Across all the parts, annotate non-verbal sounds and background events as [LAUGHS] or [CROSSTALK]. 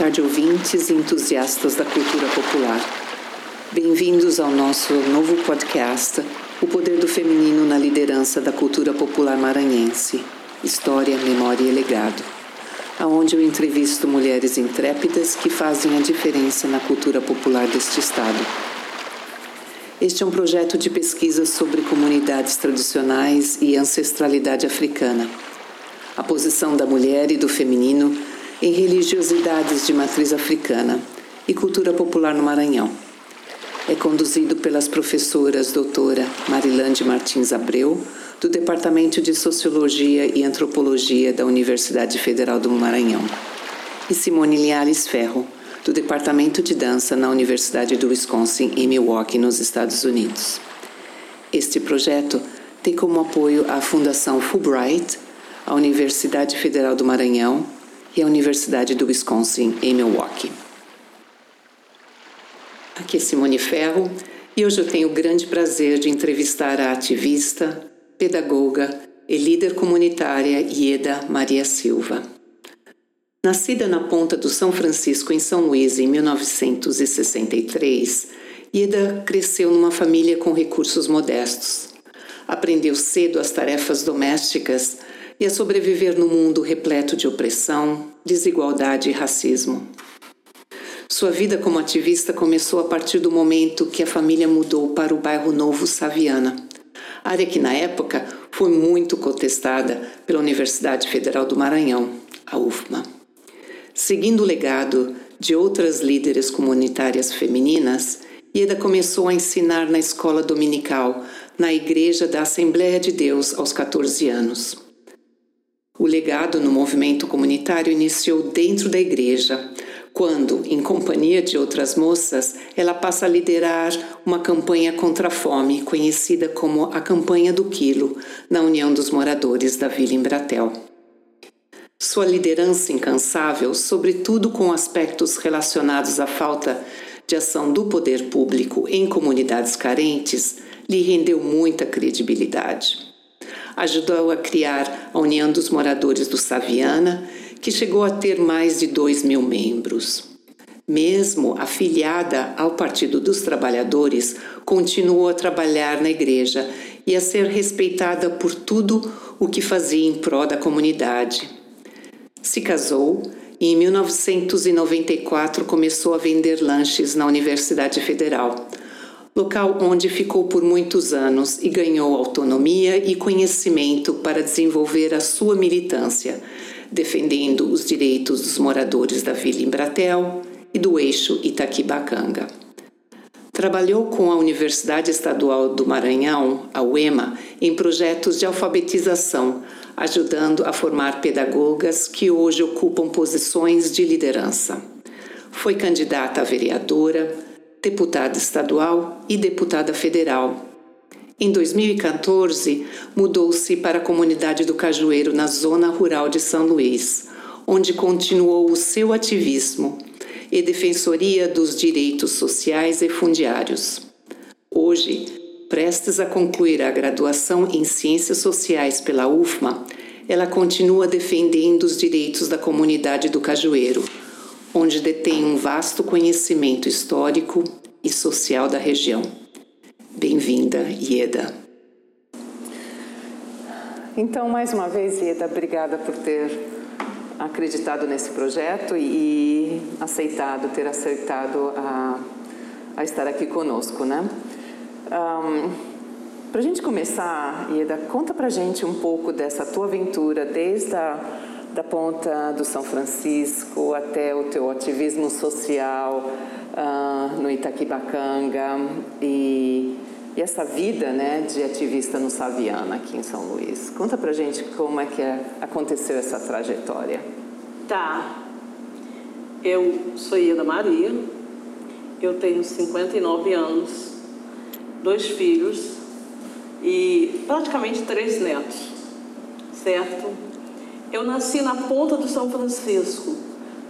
Tarde, ouvintes e entusiastas da cultura popular. Bem-vindos ao nosso novo podcast, O Poder do Feminino na Liderança da Cultura Popular Maranhense História, Memória e Legado, aonde eu entrevisto mulheres intrépidas que fazem a diferença na cultura popular deste Estado. Este é um projeto de pesquisa sobre comunidades tradicionais e ancestralidade africana. A posição da mulher e do feminino em religiosidades de matriz africana e cultura popular no Maranhão. É conduzido pelas professoras doutora Marilande Martins Abreu, do Departamento de Sociologia e Antropologia da Universidade Federal do Maranhão, e Simone Linhares Ferro, do Departamento de Dança na Universidade do Wisconsin, em Milwaukee, nos Estados Unidos. Este projeto tem como apoio a Fundação Fulbright, a Universidade Federal do Maranhão e a Universidade do Wisconsin, em Milwaukee. Aqui é Simone Ferro e hoje eu tenho o grande prazer de entrevistar a ativista, pedagoga e líder comunitária Ieda Maria Silva. Nascida na ponta do São Francisco, em São Luís, em 1963, Ieda cresceu numa família com recursos modestos. Aprendeu cedo as tarefas domésticas e a sobreviver no mundo repleto de opressão, desigualdade e racismo. Sua vida como ativista começou a partir do momento que a família mudou para o bairro Novo Saviana, área que na época foi muito contestada pela Universidade Federal do Maranhão, a UFMA. Seguindo o legado de outras líderes comunitárias femininas, Ieda começou a ensinar na escola dominical, na Igreja da Assembleia de Deus, aos 14 anos. O legado no movimento comunitário iniciou dentro da igreja, quando, em companhia de outras moças, ela passa a liderar uma campanha contra a fome, conhecida como a Campanha do Quilo, na União dos Moradores da Vila Embratel. Sua liderança incansável, sobretudo com aspectos relacionados à falta de ação do poder público em comunidades carentes, lhe rendeu muita credibilidade. Ajudou a criar a União dos Moradores do Saviana, que chegou a ter mais de 2 mil membros. Mesmo afiliada ao Partido dos Trabalhadores, continuou a trabalhar na igreja e a ser respeitada por tudo o que fazia em prol da comunidade. Se casou e em 1994 começou a vender lanches na Universidade Federal, local onde ficou por muitos anos e ganhou autonomia e conhecimento para desenvolver a sua militância, defendendo os direitos dos moradores da Vila Embratel e do eixo Itaquibacanga. Trabalhou com a Universidade Estadual do Maranhão, a UEMA, em projetos de alfabetização, ajudando a formar pedagogas que hoje ocupam posições de liderança. Foi candidata a vereadora, deputada estadual e deputada federal. Em 2014, mudou-se para a comunidade do Cajueiro, na zona rural de São Luís, onde continuou o seu ativismo e defensoria dos direitos sociais e fundiários. Hoje, prestes a concluir a graduação em Ciências Sociais pela UFMA, ela continua defendendo os direitos da comunidade do Cajueiro, onde detém um vasto conhecimento histórico e social da região. Bem-vinda, Ieda. Então, mais uma vez, Ieda, obrigada por ter acreditado nesse projeto e aceitado, ter aceitado a, a estar aqui conosco, né? Um, para a gente começar, Ieda, conta para gente um pouco dessa tua aventura, desde a da ponta do São Francisco até o teu ativismo social uh, no Itaquibacanga e, e, essa vida né, de ativista no Saviana, aqui em São Luís. Conta pra gente como é que é, aconteceu essa trajetória. Tá. Eu sou Ieda Maria, eu tenho 59 anos, dois filhos e praticamente três netos, certo? Eu nasci na ponta do São Francisco,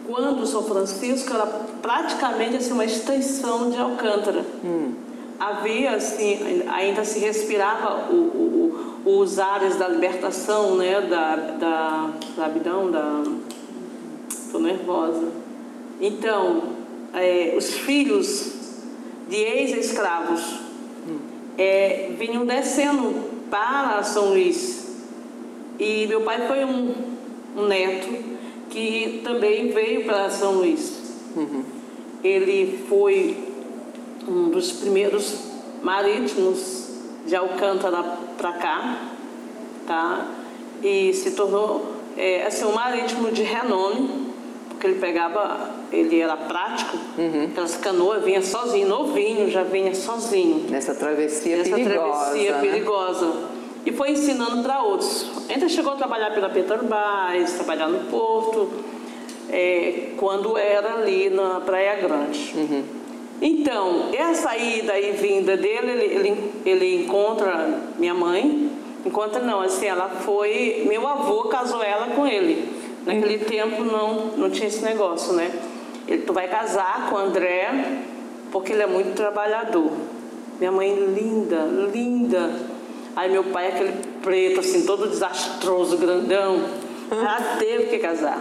quando o São Francisco era praticamente assim, uma extensão de Alcântara. Hum. Havia, assim, ainda se respirava o, o, os ares da libertação, né, da, da, da abidão, da... Estou nervosa. Então, é, os filhos de ex-escravos é, vinham descendo para São Luís. E meu pai foi um, um neto que também veio para São Luís. Uhum. Ele foi um dos primeiros marítimos de Alcântara para cá, tá? E se tornou é, assim, um marítimo de renome, porque ele pegava, ele era prático, uhum. aquelas canoas, vinha sozinho, novinho, já vinha sozinho. Nessa travessia Nessa perigosa. travessia né? perigosa. E foi ensinando para outros. Ainda chegou a trabalhar pela Petrobras, trabalhar no porto, é, quando era ali na Praia Grande. Uhum. Então, essa ida e vinda dele, ele, ele, ele encontra minha mãe, encontra não, assim, ela foi, meu avô casou ela com ele. Naquele uhum. tempo não, não tinha esse negócio, né? Ele, tu vai casar com o André porque ele é muito trabalhador. Minha mãe linda, linda. Aí meu pai aquele preto, assim, todo desastroso, grandão. Já teve que casar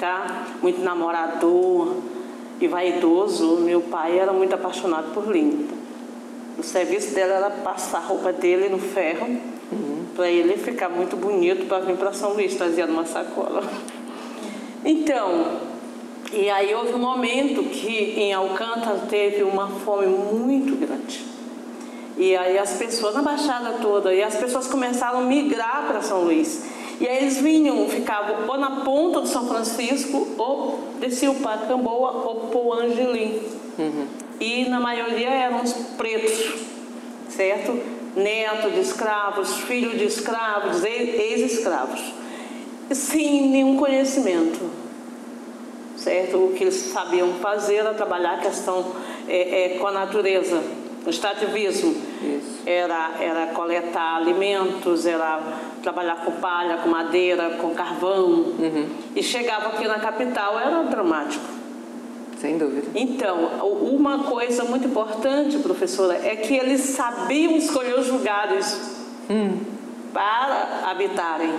tá? Muito namorador e vaidoso. Meu pai era muito apaixonado por Linda. O serviço dela era passar a roupa dele no ferro uhum. para ele ficar muito bonito para vir para São Luís, trazia numa sacola. Então, e aí houve um momento que em Alcântara teve uma fome muito grande. E aí as pessoas, na Baixada toda, e as pessoas começaram a migrar para São Luís. E aí eles vinham, ficavam ou na ponta do São Francisco, ou desciam para Camboa ou para o Angelim. Uhum. E na maioria eram os pretos, certo? Neto de escravos, filho de escravos, ex-escravos. Sem nenhum conhecimento, certo? O que eles sabiam fazer era trabalhar a questão é, é, com a natureza o extrativismo era, era coletar alimentos, era trabalhar com palha, com madeira, com carvão. Uhum. E chegava aqui na capital, era dramático. Sem dúvida. Então, uma coisa muito importante, professora, é que eles sabiam escolher os lugares hum. para habitarem.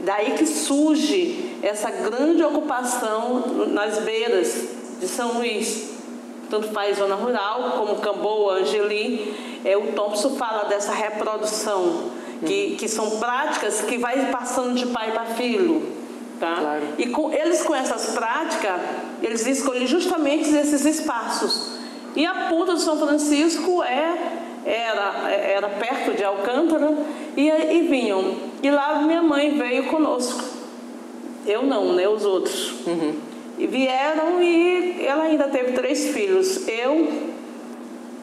Daí que surge essa grande ocupação nas beiras de São Luís tanto faz zona rural como Camboa, Angeli. É, o Thompson fala dessa reprodução, que, que são práticas que vai passando de pai para filho. Tá? Claro. E com, eles com essas práticas, eles escolhem justamente esses espaços. E a Punta do São Francisco é, era, era perto de Alcântara e, e vinham. E lá minha mãe veio conosco. Eu não, né? Os outros. Uhum. E vieram e ela ainda teve três filhos. Eu,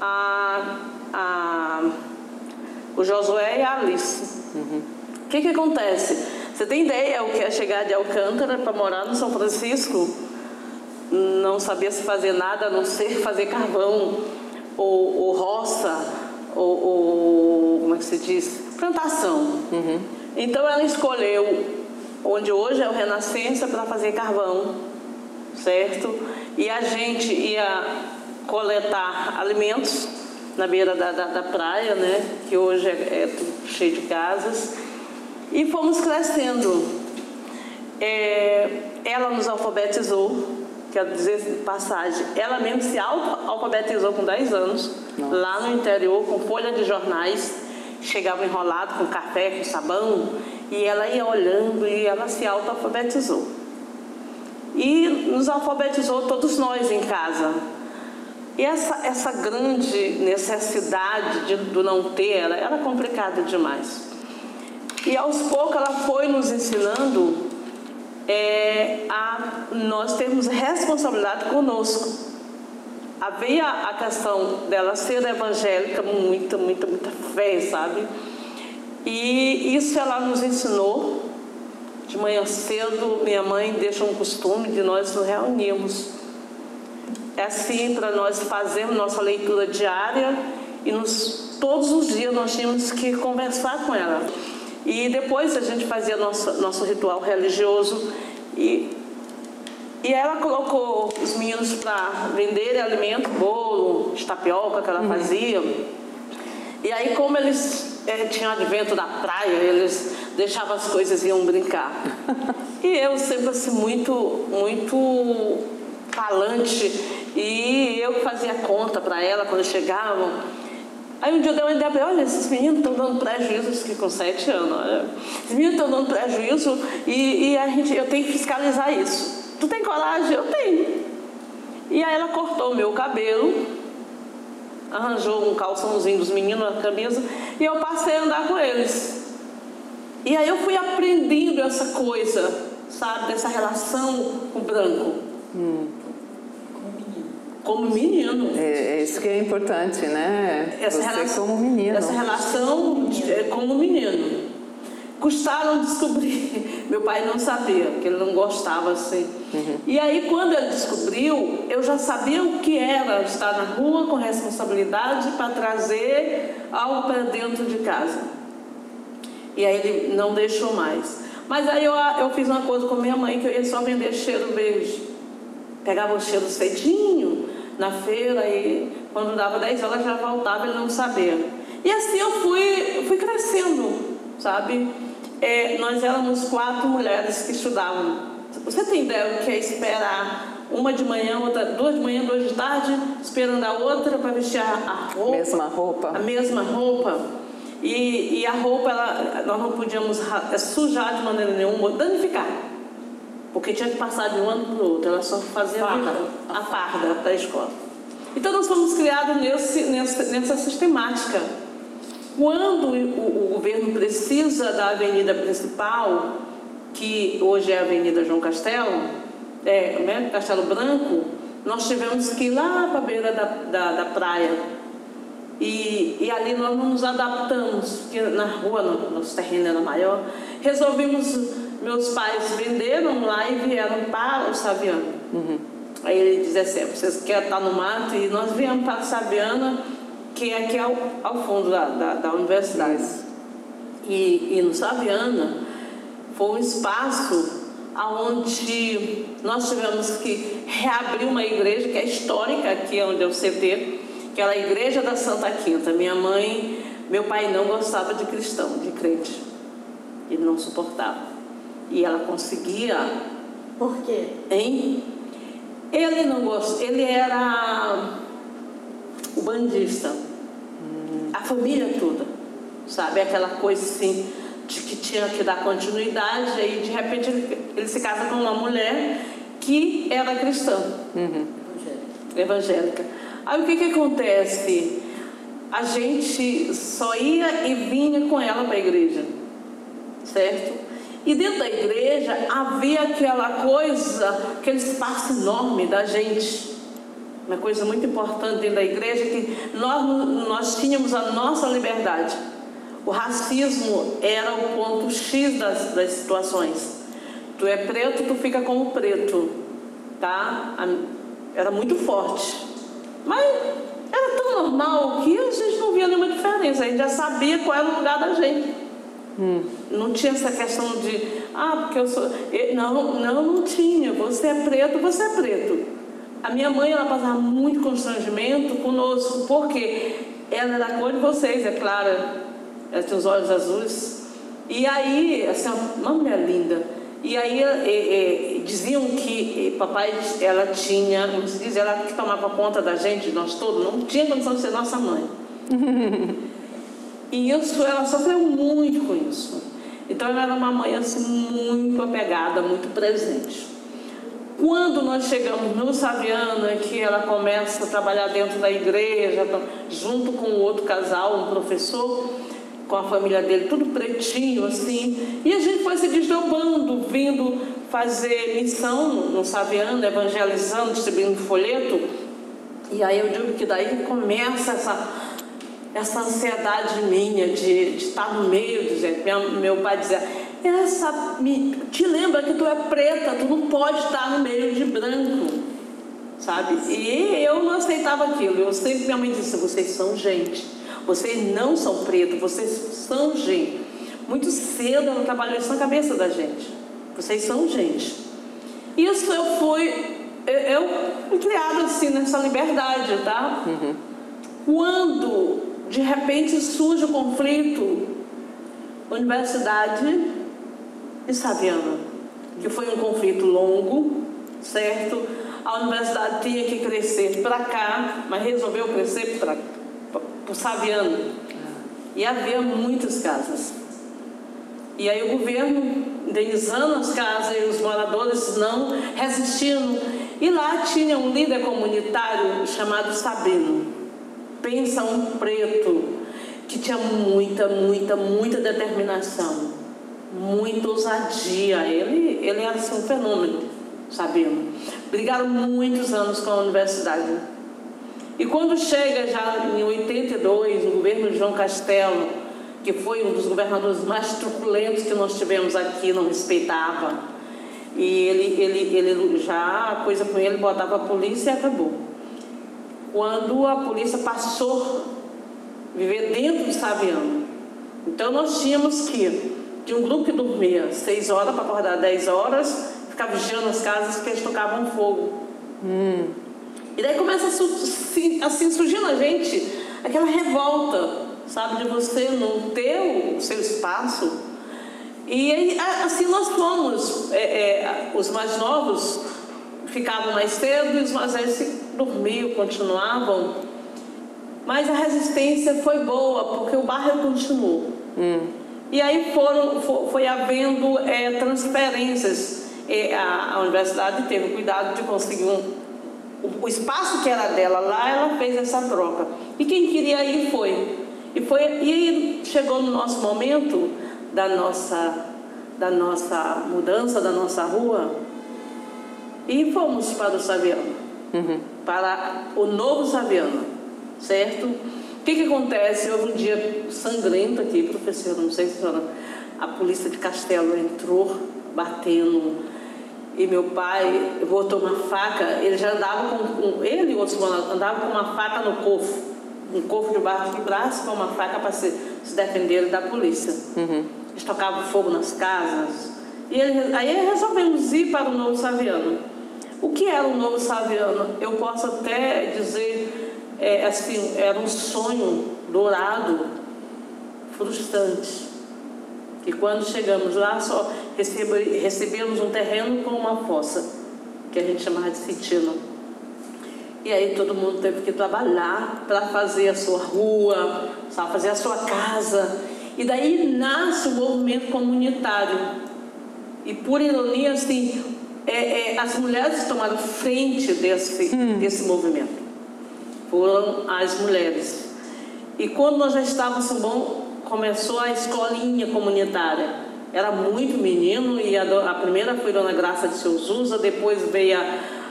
a, a, o Josué e a Alice. O uhum. que, que acontece? Você tem ideia o que é chegar de Alcântara para morar no São Francisco? Não sabia se fazer nada a não ser [LAUGHS] fazer carvão, ou, ou roça, ou, ou, como é que se diz? Plantação. Uhum. Então ela escolheu onde hoje é o Renascença para fazer carvão certo? E a gente ia coletar alimentos na beira da, da, da praia, né? Que hoje é, é cheio de casas. E fomos crescendo. É, ela nos alfabetizou, quero dizer passagem, ela mesmo se alfabetizou com 10 anos, Nossa. lá no interior, com folha de jornais, chegava enrolado com café, com sabão, e ela ia olhando e ela se alfabetizou e nos alfabetizou todos nós em casa. E essa, essa grande necessidade de, do não ter era, era complicada demais. E aos poucos ela foi nos ensinando é, a nós termos responsabilidade conosco. Havia a questão dela ser evangélica, muita, muita, muita fé, sabe? E isso ela nos ensinou de manhã cedo, minha mãe deixa um costume de nós nos reunirmos. É assim para nós fazermos nossa leitura diária e nos, todos os dias nós tínhamos que conversar com ela. E depois a gente fazia nosso, nosso ritual religioso e, e ela colocou os meninos para venderem alimento, bolo, de tapioca que ela uhum. fazia. E aí como eles é, tinham advento da praia, eles deixava as coisas e iam brincar. [LAUGHS] e eu sempre assim, muito, muito falante. E eu fazia conta para ela quando chegavam. Aí um dia eu dei uma ideia para olha, esses meninos estão dando prejuízo, que com sete anos, olha. Esses meninos estão dando prejuízo e, e, a gente, eu tenho que fiscalizar isso. Tu tem coragem? Eu tenho. E aí ela cortou o meu cabelo, arranjou um calçãozinho dos meninos, uma camisa, e eu passei a andar com eles. E aí eu fui aprendendo essa coisa, sabe, dessa relação com o branco. Hum. Como menino. É, é, isso que é importante, né? Essa Você relação, como menino. Essa relação é, como menino. Custaram descobrir. [LAUGHS] Meu pai não sabia, que ele não gostava assim. Uhum. E aí, quando ele descobriu, eu já sabia o que era estar na rua com responsabilidade para trazer algo para dentro de casa. E aí ele não deixou mais. Mas aí eu, eu fiz uma coisa com minha mãe, que eu ia só vender cheiro verde. Pegava o cheiro cedinho na feira e quando dava 10 horas já voltava, ele não sabia. E assim eu fui, fui crescendo, sabe? É, nós éramos quatro mulheres que estudavam. Você tem ideia do que é esperar uma de manhã, outra, duas de manhã, duas de tarde, esperando a outra para vestir a, roupa? Mesma roupa. A mesma roupa. E, e a roupa, ela, nós não podíamos é, sujar de maneira nenhuma, danificar. Porque tinha que passar de um ano para o outro, ela só fazia a farda da escola. Então nós fomos criados nesse, nessa, nessa sistemática. Quando o, o governo precisa da avenida principal, que hoje é a Avenida João Castelo, é, né, Castelo Branco, nós tivemos que ir lá para a beira da, da, da praia. E, e, ali nós não nos adaptamos, porque na rua, no, nosso terreno era maior. Resolvimos, meus pais venderam lá e vieram para o Saviano. Uhum. Aí ele dizia assim: vocês querem estar no mato? E nós viemos para o Saviana que é aqui ao, ao fundo da, da, da universidade. E, e no Saviana foi um espaço onde nós tivemos que reabrir uma igreja que é histórica aqui onde é o CT, que era a igreja da Santa Quinta. Minha mãe, meu pai não gostava de cristão, de crente. Ele não suportava. E ela conseguia. Por quê? Hein? Ele não gostava. Ele era o bandista. A família toda, sabe? Aquela coisa assim, de que tinha que dar continuidade, aí de repente ele, ele se casa com uma mulher que era cristã, uhum. evangélica. Aí o que, que acontece? A gente só ia e vinha com ela para a igreja, certo? E dentro da igreja havia aquela coisa, aquele espaço enorme da gente uma coisa muito importante dentro da igreja é que nós, nós tínhamos a nossa liberdade. O racismo era o ponto X das, das situações. Tu é preto, tu fica como preto, tá? Era muito forte. Mas era tão normal que a gente não via nenhuma diferença. A gente já sabia qual era o lugar da gente. Hum. Não tinha essa questão de, ah, porque eu sou. Não, não, não tinha. Você é preto, você é preto. A minha mãe, ela passava muito constrangimento conosco, porque ela era da cor de vocês, é clara. Ela tinha os olhos azuis. E aí, assim, uma mulher linda. E aí é, é, diziam que papai, ela tinha, como se diz, ela que tomava conta da gente, nós todos, não tinha condição de ser nossa mãe. [LAUGHS] e isso, ela sofreu muito com isso. Então ela era uma mãe assim, muito apegada, muito presente. Quando nós chegamos no Saviana, que ela começa a trabalhar dentro da igreja, junto com o outro casal, um professor, com a família dele, tudo pretinho assim, e a gente foi se desdobrando, vindo fazer missão no Saviana, evangelizando, distribuindo folheto. E aí eu digo que daí começa essa, essa ansiedade minha de, de estar no meio, dizer, meu pai dizia, essa te lembra que tu é preta, tu não pode estar no meio de branco, sabe? E eu não aceitava aquilo. Eu sempre minha mãe disse: vocês são gente, vocês não são pretos, vocês são gente. Muito cedo ela trabalhou isso na cabeça da gente. Vocês são gente. Isso eu fui, eu fui criada assim nessa liberdade, tá? Uhum. Quando de repente surge o conflito, universidade e Saviano, que foi um conflito longo, certo? A universidade tinha que crescer para cá, mas resolveu crescer para o Saviano. E havia muitas casas. E aí o governo indenizando as casas e os moradores não resistindo. E lá tinha um líder comunitário chamado Sabino. Pensa um preto que tinha muita, muita, muita determinação, muita ousadia. Ele, ele era assim, um fenômeno, Sabino. Brigaram muitos anos com a universidade. E quando chega já em 82, o governo de João Castelo, que foi um dos governadores mais truculentos que nós tivemos aqui, não respeitava. E ele, ele, ele já, a coisa com ele, botava a polícia e acabou. Quando a polícia passou a viver dentro de Saviano. Então nós tínhamos que, de um grupo que dormia seis horas para acordar dez horas, ficar vigiando as casas porque eles tocavam fogo. Hum. E daí começa a, assim, surgir na gente aquela revolta sabe? De você não ter o seu espaço. E assim nós fomos. É, é, os mais novos ficavam mais cedo e os mais velhos dormiam, continuavam. Mas a resistência foi boa, porque o bairro continuou. Hum. E aí foram, foi, foi havendo é, transferências. A, a, universidade teve cuidado de conseguir um, o, o espaço que era dela lá, ela fez essa troca. E quem queria ir foi. E, foi, e chegou no nosso momento da nossa, da nossa mudança, da nossa rua, e fomos para o Saviano, uhum. para o novo Saviano, certo? O que, que acontece? Houve um dia sangrento aqui, professor, não sei se a senhora, a polícia de Castelo entrou batendo e meu pai botou uma faca, ele já andava com, ele e outros andavam com uma faca no cofre um corpo debaixo do braço com uma faca para se, se defender da polícia. Uhum. Eles tocavam fogo nas casas. E ele, aí resolvemos ir para o Novo Saviano. O que era o Novo Saviano? Eu posso até dizer, é, assim, era um sonho dourado, frustrante. E quando chegamos lá, só recebe, recebemos um terreno com uma fossa, que a gente chamava de sitino. E aí todo mundo teve que trabalhar para fazer a sua rua, sabe, fazer a sua casa. E daí nasce o movimento comunitário. E por ironia, assim, é, é, as mulheres tomaram frente desse, hum. desse movimento foram as mulheres. E quando nós já estávamos bom, começou a escolinha comunitária. Era muito menino e a, a primeira foi Dona Graça de Souza, depois veio a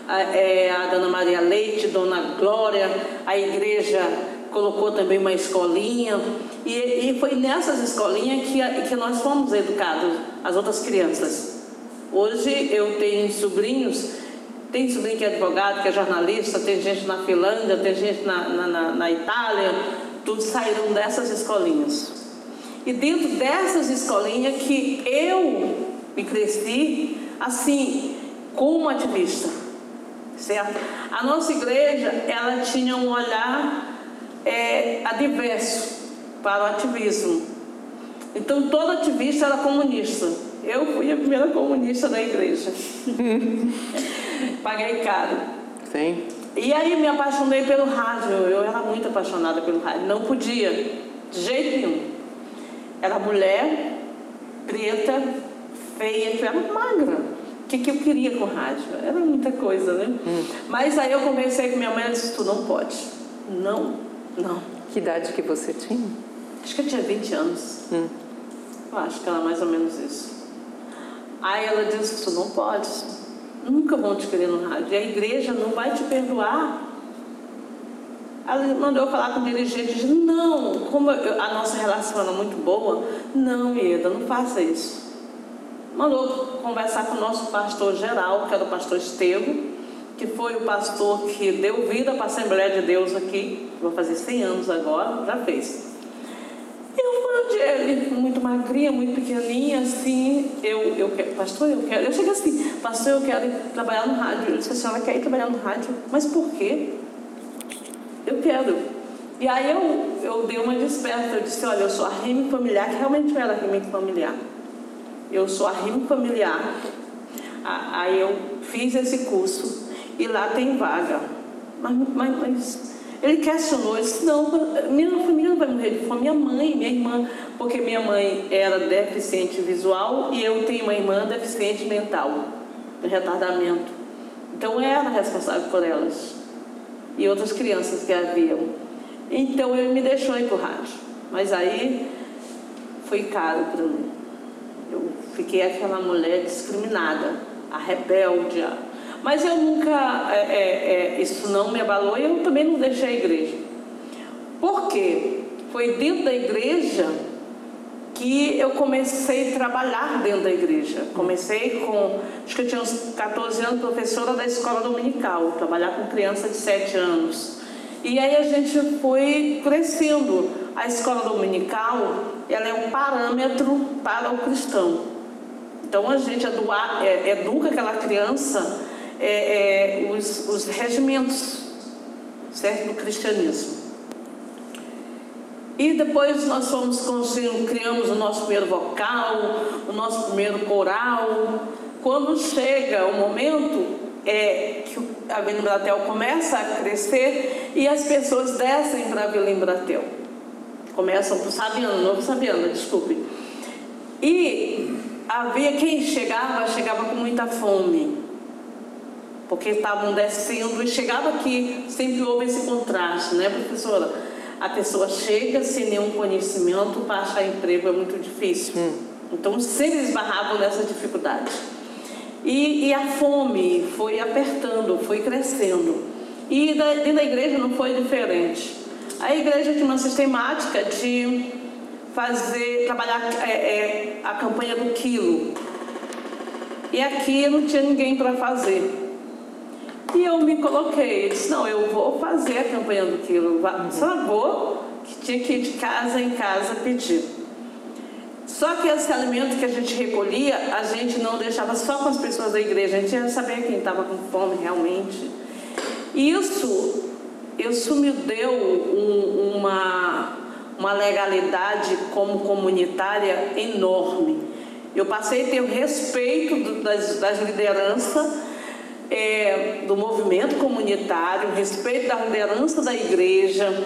a, é, a Dona Maria Leite, Dona Glória, a igreja colocou também uma escolinha. E, e foi nessas escolinhas que, que nós fomos educados, as outras crianças. Hoje eu tenho sobrinhos, tem sobrinho que é advogado, que é jornalista, tem gente na Finlândia, tem gente na, na, na Itália, todos saíram dessas escolinhas. E dentro dessas escolinhas que eu me cresci, assim, como ativista certo? A nossa igreja, ela tinha um olhar é, adverso para o ativismo. Então, todo ativista era comunista. Eu fui a primeira comunista da igreja. [LAUGHS] Paguei caro. Sim. E aí me apaixonei pelo rádio. Eu era muito apaixonada pelo rádio. Não podia, de jeito nenhum. Era mulher, preta, feia, era magra o que, que eu queria com rádio. Era muita coisa, né? Hum. Mas aí eu conversei com minha mãe e disse, tu não pode. Não, não. Que idade que você tinha? Acho que eu tinha 20 anos. Hum. Eu acho que era mais ou menos isso. Aí ela disse, tu não pode. Nunca vão te querer no rádio. E a igreja não vai te perdoar. Ela mandou eu falar com o dirigente e disse, não, como eu, a nossa relação era muito boa, não, Ieda, não faça isso mandou conversar com o nosso pastor geral, que era o pastor Estevo, que foi o pastor que deu vida para a Assembleia de Deus aqui, vou fazer 100 anos agora, já fez. Eu fui ele, muito magrinha, muito pequenininha, assim, eu, eu quero, pastor, eu quero. Eu cheguei assim, pastor, eu quero trabalhar no rádio. Ele disse, a senhora quer ir trabalhar no rádio? Mas por quê? Eu quero. E aí eu, eu dei uma desperta, eu disse, olha, eu sou a rime familiar, que realmente eu era rime familiar. Eu sou a rima familiar. Aí eu fiz esse curso e lá tem vaga. Mas, mas, mas ele questionou, disse, não, minha família não vai morrer de fome, minha mãe, minha irmã, porque minha mãe era deficiente visual e eu tenho uma irmã deficiente mental, de retardamento. Então eu era responsável por elas e outras crianças que haviam. Então ele me deixou ir para o rádio. Mas aí foi caro para mim. Eu fiquei aquela mulher discriminada, a rebelde. Mas eu nunca, é, é, é, isso não me abalou e eu também não deixei a igreja. Por quê? Foi dentro da igreja que eu comecei a trabalhar dentro da igreja. Comecei com, acho que eu tinha uns 14 anos, professora da escola dominical, trabalhar com criança de 7 anos. E aí a gente foi crescendo. A escola dominical, ela é um parâmetro para o cristão. Então a gente educa, é, educa aquela criança é, é, os, os regimentos certo? do cristianismo. E depois nós fomos criamos o nosso primeiro vocal, o nosso primeiro coral. Quando chega o momento é, que a Vila Embratel começa a crescer e as pessoas descem para a Vila Embratel. Começam o Sabiano, novo Sabiano, desculpe. E havia quem chegava, chegava com muita fome. Porque estavam descendo e chegava aqui, sempre houve esse contraste, né, professora? A pessoa chega sem nenhum conhecimento, para achar emprego é muito difícil. Hum. Então sempre esbarravam nessa dificuldade. E, e, a fome foi apertando, foi crescendo. E da, da igreja não foi diferente. A igreja tinha uma sistemática de fazer, trabalhar é, é, a campanha do quilo. E aqui não tinha ninguém para fazer. E eu me coloquei, disse, não, eu vou fazer a campanha do quilo. Só vou, que tinha que ir de casa em casa pedir. Só que esse alimento que a gente recolhia, a gente não deixava só com as pessoas da igreja, a gente ia saber quem estava com fome realmente. Isso, isso me deu um, uma, uma legalidade como comunitária enorme. Eu passei a ter o respeito das, das lideranças é, do movimento comunitário, respeito da liderança da igreja.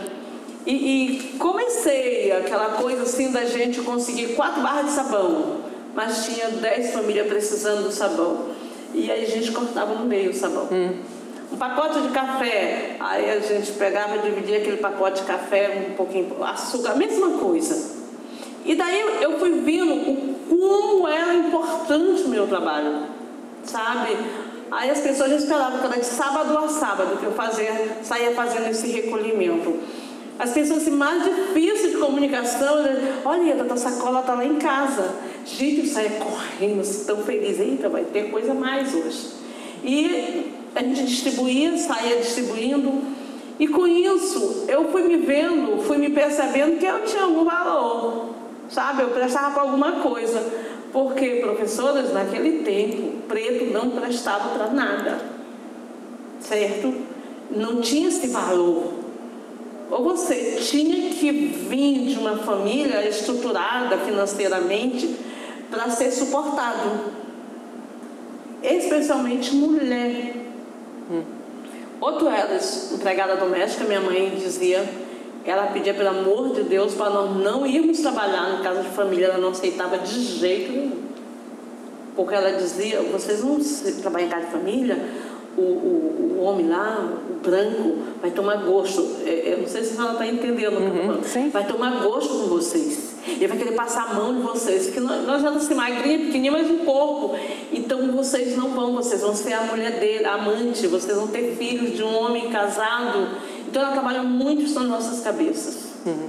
E, e, comecei aquela coisa assim da gente conseguir quatro barras de sabão, mas tinha dez famílias precisando do sabão. E aí a gente cortava no meio o sabão. Hum. Um pacote de café, aí a gente pegava e dividia aquele pacote de café, um pouquinho açúcar, a mesma coisa. E daí eu fui vendo o como era importante o meu trabalho, sabe? Aí as pessoas esperavam que era de sábado a sábado que eu fazia, saía fazendo esse recolhimento. As pessoas assim, mais difíceis de comunicação, né? olha, a tua sacola está lá em casa. Gente, eu saía correndo, assim, tão feliz. Eita, vai ter coisa mais hoje. E a gente distribuía, saía distribuindo. E com isso, eu fui me vendo, fui me percebendo que eu tinha algum valor. Sabe? Eu prestava para alguma coisa. Porque professoras naquele tempo, preto não prestava para nada, certo? Não tinha esse valor. Ou você tinha que vir de uma família estruturada financeiramente para ser suportado, especialmente mulher. Hum. Outro elas, empregada doméstica, minha mãe dizia ela pedia pelo amor de Deus para nós não irmos trabalhar na casa de família, ela não aceitava de jeito nenhum. Porque ela dizia, vocês vão trabalhar em casa de família, o, o, o homem lá, o branco, vai tomar gosto. É, eu não sei se ela está entendendo o que eu Vai tomar gosto com vocês. Ele vai querer passar a mão em vocês. Porque nós, já assim, magrinha, pequenininha, mas um pouco. Então vocês não vão, vocês vão ser a mulher dele, a amante, vocês vão ter filhos de um homem casado. Então ela trabalha muito nas nossas cabeças. Uhum.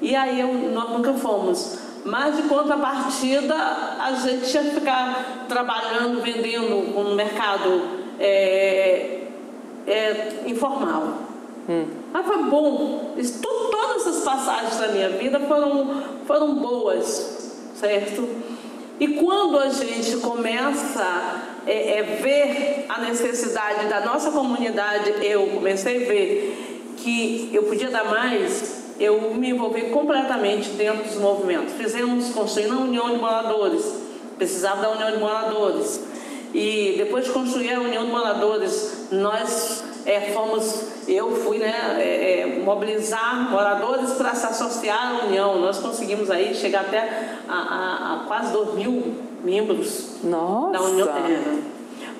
E aí eu, nós nunca fomos. Mas de contrapartida, a gente tinha que ficar trabalhando, vendendo no mercado é, é, informal. Hum. Mas foi bom. Isso, todas essas passagens da minha vida foram, foram boas, certo? E quando a gente começa é, é, ver a necessidade da nossa comunidade, eu comecei a ver que eu podia dar mais, eu me envolvi completamente dentro dos movimentos. Fizemos, construindo a união de moradores, precisava da união de moradores. E depois de construir a União de Moradores, nós é, fomos, eu fui né, é, é, mobilizar moradores para se associar à União. Nós conseguimos aí chegar até a, a, a quase 2 mil membros Nossa. da União. É,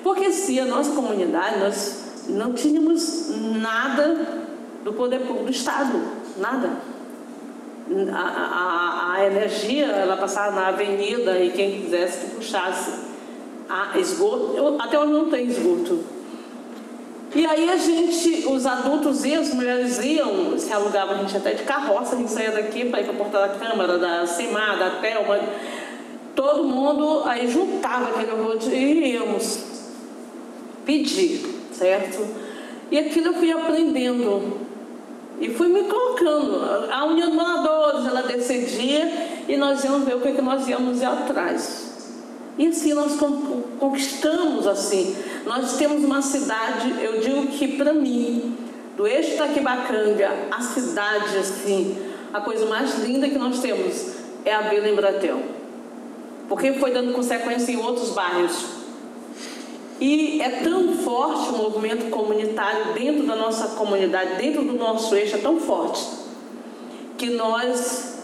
porque se a nossa comunidade, nós não tínhamos nada do poder público do Estado, nada. A, a, a, energia ela passava na avenida e quem quisesse que puxasse a esgoto, eu, até hoje não tem esgoto. E aí a gente, os adultos e as mulheres iam, se alugava a gente até de carroça, a gente saía daqui para ir para a porta da Câmara, da CEMAR, da Telma, todo mundo aí juntava aquele rodo e íamos pedir, certo? E aquilo eu fui aprendendo e fui me colocando. A União de Moradores, ela decidia e nós íamos ver o que, é que nós íamos ir atrás. E assim nós conquistamos assim. Nós temos uma cidade, eu digo que para mim, do eixo Taquibacanga, a cidade assim, a coisa mais linda que nós temos é a Vila Embratel. Porque foi dando consequência em outros bairros. E é tão forte o movimento comunitário dentro da nossa comunidade, dentro do nosso eixo, é tão forte, que nós,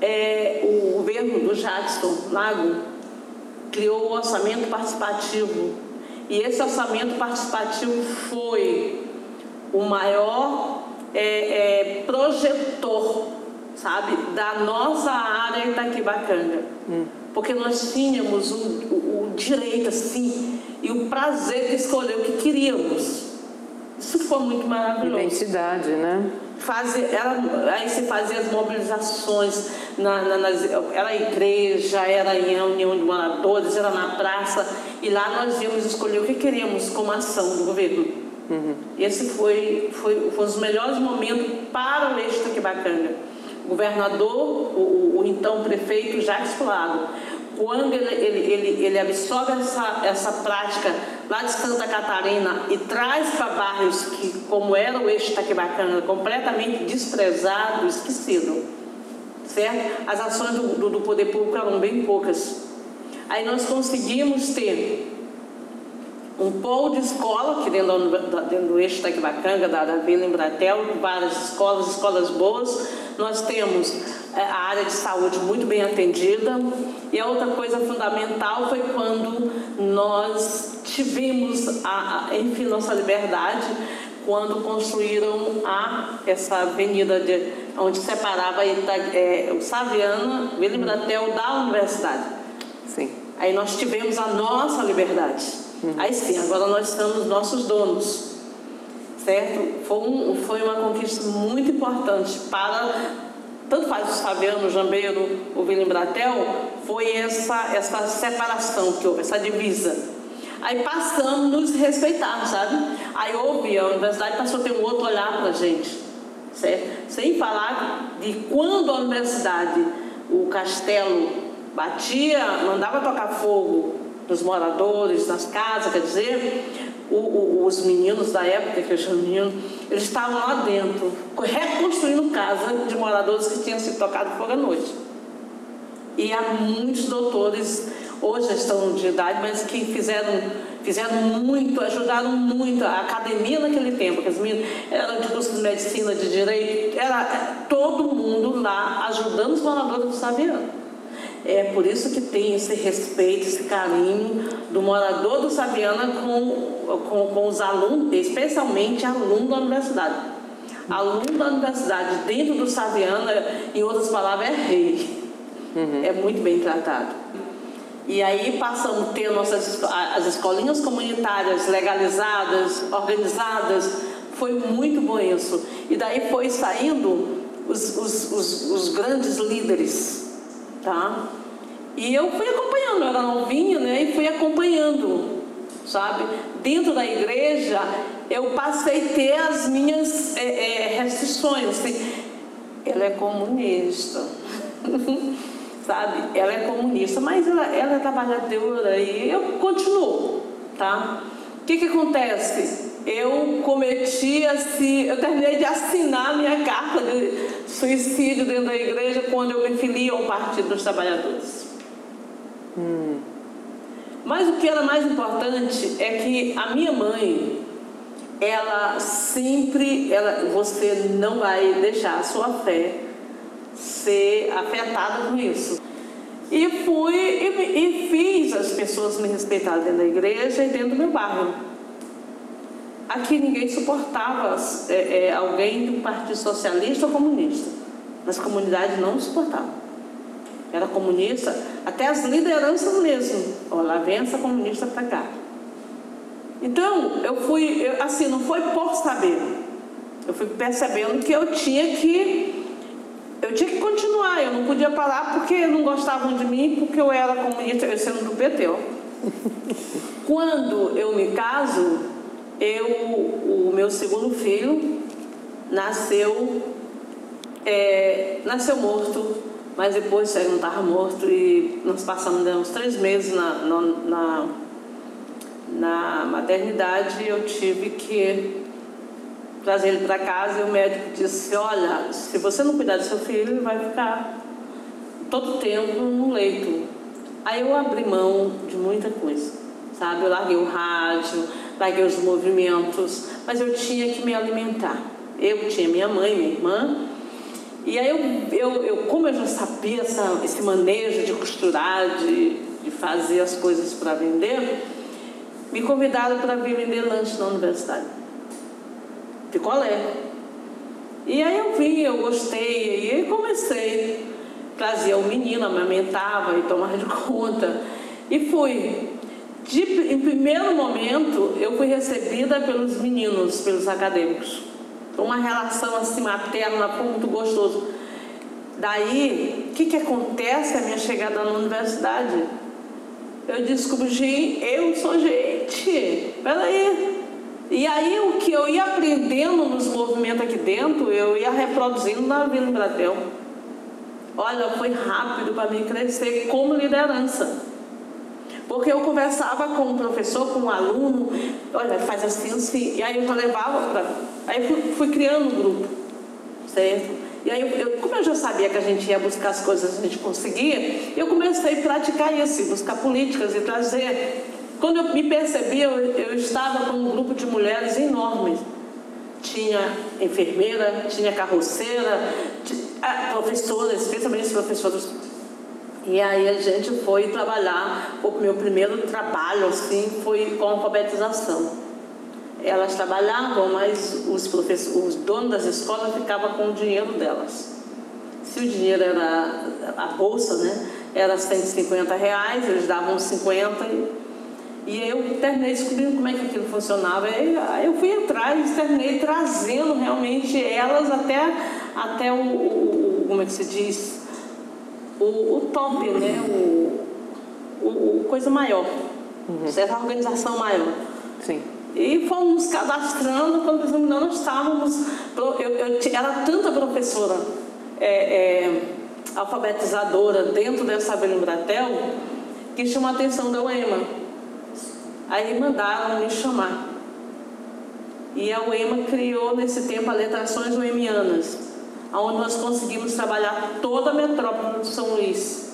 é, o governo do Jackson Lago, criou o orçamento participativo. E esse orçamento participativo foi o maior é, é, projetor, sabe, da nossa área Itaquibacanga. Hum. Porque nós tínhamos o, o, o direito, assim, e o prazer de escolher o que queríamos. Isso foi muito maravilhoso. Identidade, né? Fazer, ela, aí se fazia as mobilizações, na, na, nas, era igreja, era em união de moradores, era na praça, e lá nós íamos escolher o que queríamos como ação do governo. Uhum. Esse foi, foi, foi um dos melhores momentos para o eixo Taquibacanga. O governador, o, o, o então prefeito Jacques Flávio, quando ele, ele, ele, ele absorve essa, essa prática lá de Santa Catarina e traz para bairros que, como era o eixo Taquibacana, completamente desprezado, esquecido, certo? As ações do, do, do poder público eram bem poucas. Aí nós conseguimos ter um polo de escola, que dentro do, dentro do eixo Taquibacanga, da, da Vila Embratel, várias escolas, escolas boas. Nós temos é, a área de saúde muito bem atendida. E a outra coisa fundamental foi quando nós tivemos, a, a enfim, nossa liberdade, quando construíram a, essa avenida de, onde separava Ita, é, o Saviana, Vila Embratel, da universidade. Sim. Aí nós tivemos a nossa liberdade. Uhum. Aí sim, agora nós estamos nossos donos certo? Foi, um, foi uma conquista muito importante para tanto faz o Saviano, o Jambeiro, o Vila Bratel, foi essa, essa separação que houve, essa divisa. Aí passamos nos respeitar, sabe? Aí houve, a universidade passou a ter um outro olhar para a gente, certo? Sem falar de quando a universidade, o castelo batia, mandava tocar fogo nos moradores, nas casas, quer dizer, o, o, os meninos da época, que eu chamo menino, eles estavam lá dentro, reconstruindo casa de moradores que tinham sido tocados fogo à noite. E há muitos doutores, hoje estão de idade, mas que fizeram, fizeram muito, ajudaram muito a academia naquele tempo, que as meninas eram de curso de medicina, de direito, era todo mundo lá ajudando os moradores do Sabiano. É por isso que tem esse respeito, esse carinho do morador do Sabiana com, com, com os alunos, especialmente aluno da universidade. Aluno da universidade dentro do Sabiana, em outras palavras, é rei. Uhum. É muito bem tratado. E aí passamos a ter nossas, as escolinhas comunitárias legalizadas, organizadas. Foi muito bom isso. E daí foi saindo os, os, os, os grandes líderes tá? E eu fui acompanhando, eu era novinha, né? E fui acompanhando, sabe? Dentro da igreja, eu passei a ter as minhas é, é, restrições. Assim, ela é comunista, [LAUGHS] sabe? Ela é comunista, mas ela, ela é trabalhadora e eu continuo, tá? O que que acontece? Eu cometi assim, eu terminei de assinar minha carta de suicídio dentro da igreja quando eu me filio ao Partido dos Trabalhadores. Hum. Mas o que era mais importante é que a minha mãe, ela sempre, ela, você não vai deixar a sua fé ser afetada com isso. E fui e, e fiz as pessoas me respeitarem dentro da igreja e dentro do meu bairro. Aqui ninguém suportava é, é, alguém do Partido Socialista ou comunista. Nas comunidades não suportava era comunista, até as lideranças mesmo. Ó, lá vem essa comunista para cá. Então, eu fui, eu, assim, não foi por saber. Eu fui percebendo que eu tinha que eu tinha que continuar, eu não podia parar porque não gostavam de mim, porque eu era comunista, eu sendo do PT. Ó. [LAUGHS] Quando eu me caso, eu, o meu segundo filho nasceu, é, nasceu morto mas depois ele não estava morto e nós passamos uns três meses na, na, na, na maternidade e eu tive que trazer ele para casa e o médico disse, olha, se você não cuidar do seu filho, ele vai ficar todo tempo no leito. Aí eu abri mão de muita coisa, sabe? Eu larguei o rádio, larguei os movimentos, mas eu tinha que me alimentar. Eu tinha minha mãe, minha irmã, e aí eu, eu, eu como eu já sabia essa, esse manejo de costurar, de, de fazer as coisas para vender, me convidaram para vir vender lanche na universidade. Picolé. E aí eu vim, eu gostei, e aí comecei. Trazia o menino, amamentava e tomava de [LAUGHS] conta. E fui. De, em primeiro momento, eu fui recebida pelos meninos, pelos acadêmicos uma relação assim materna muito gostoso. Daí, o que, que acontece a minha chegada na universidade? Eu descobri, eu sou gente, peraí. E aí o que eu ia aprendendo nos movimentos aqui dentro, eu ia reproduzindo na Vila Embratel. Olha, foi rápido para mim crescer como liderança. Porque eu conversava com um professor, com um aluno, olha, faz assim, assim, e aí eu já levava para. Aí fui, fui criando um grupo, certo? E aí, eu, como eu já sabia que a gente ia buscar as coisas, a gente conseguia, eu comecei a praticar isso, buscar políticas e trazer. Quando eu me percebi, eu, eu estava com um grupo de mulheres enormes. Tinha enfermeira, tinha carroceira, tinha, professoras, especialmente professoras e aí a gente foi trabalhar, o meu primeiro trabalho assim foi com alfabetização. Elas trabalhavam, mas os, professores, os donos das escolas ficavam com o dinheiro delas. Se o dinheiro era a bolsa, né, era 150 reais, eles davam 50 e, eu terminei descobrindo como é que aquilo funcionava. Aí eu fui atrás terminei trazendo realmente elas até, até o, o como é que se diz, o, o top, né? O, o, o coisa maior, uhum. certa organização maior. Sim. E fomos cadastrando, quando nós estávamos. Eu, eu, era tanta professora é, é, alfabetizadora dentro dessa Avenida Bratel que chamou a atenção da UEMA. Aí mandaram me chamar. E a UEMA criou nesse tempo a letrações uemianas onde nós conseguimos trabalhar toda a metrópole de São Luís.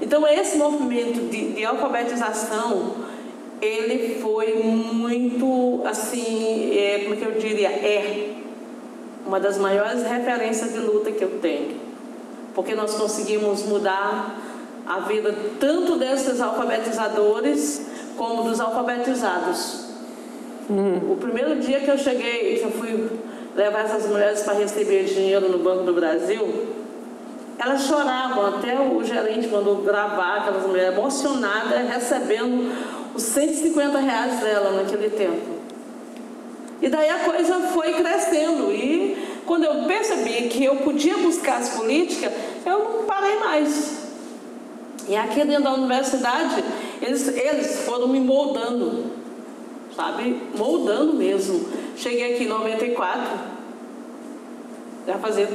Então esse movimento de, de alfabetização, ele foi muito, assim, é, como é que eu diria, é uma das maiores referências de luta que eu tenho. Porque nós conseguimos mudar a vida tanto desses alfabetizadores como dos alfabetizados. Hum. O primeiro dia que eu cheguei, que eu fui levar essas mulheres para receber dinheiro no Banco do Brasil, elas choravam, até o gerente mandou gravar aquelas mulheres emocionadas recebendo os 150 reais dela naquele tempo. E daí a coisa foi crescendo. E quando eu percebi que eu podia buscar as políticas, eu não parei mais. E aqui dentro da universidade, eles, eles foram me moldando, sabe? Moldando mesmo. Cheguei aqui em 94, já fazer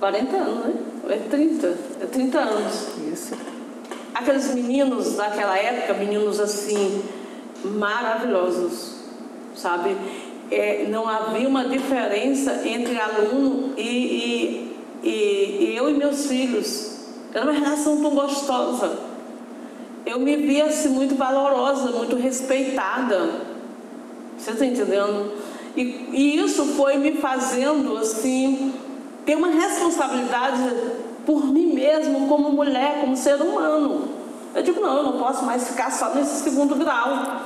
40 anos, né? É 30, é 30 anos. Isso. Aqueles meninos daquela época, meninos assim, maravilhosos, sabe? É, não havia uma diferença entre aluno e, e, e, e eu e meus filhos. Era uma relação tão gostosa. eu me via assim, muito valorosa, muito respeitada. Você está entendendo? E, e isso foi me fazendo assim ter uma responsabilidade por mim mesmo, como mulher, como ser humano. Eu digo, não, eu não posso mais ficar só nesse segundo grau.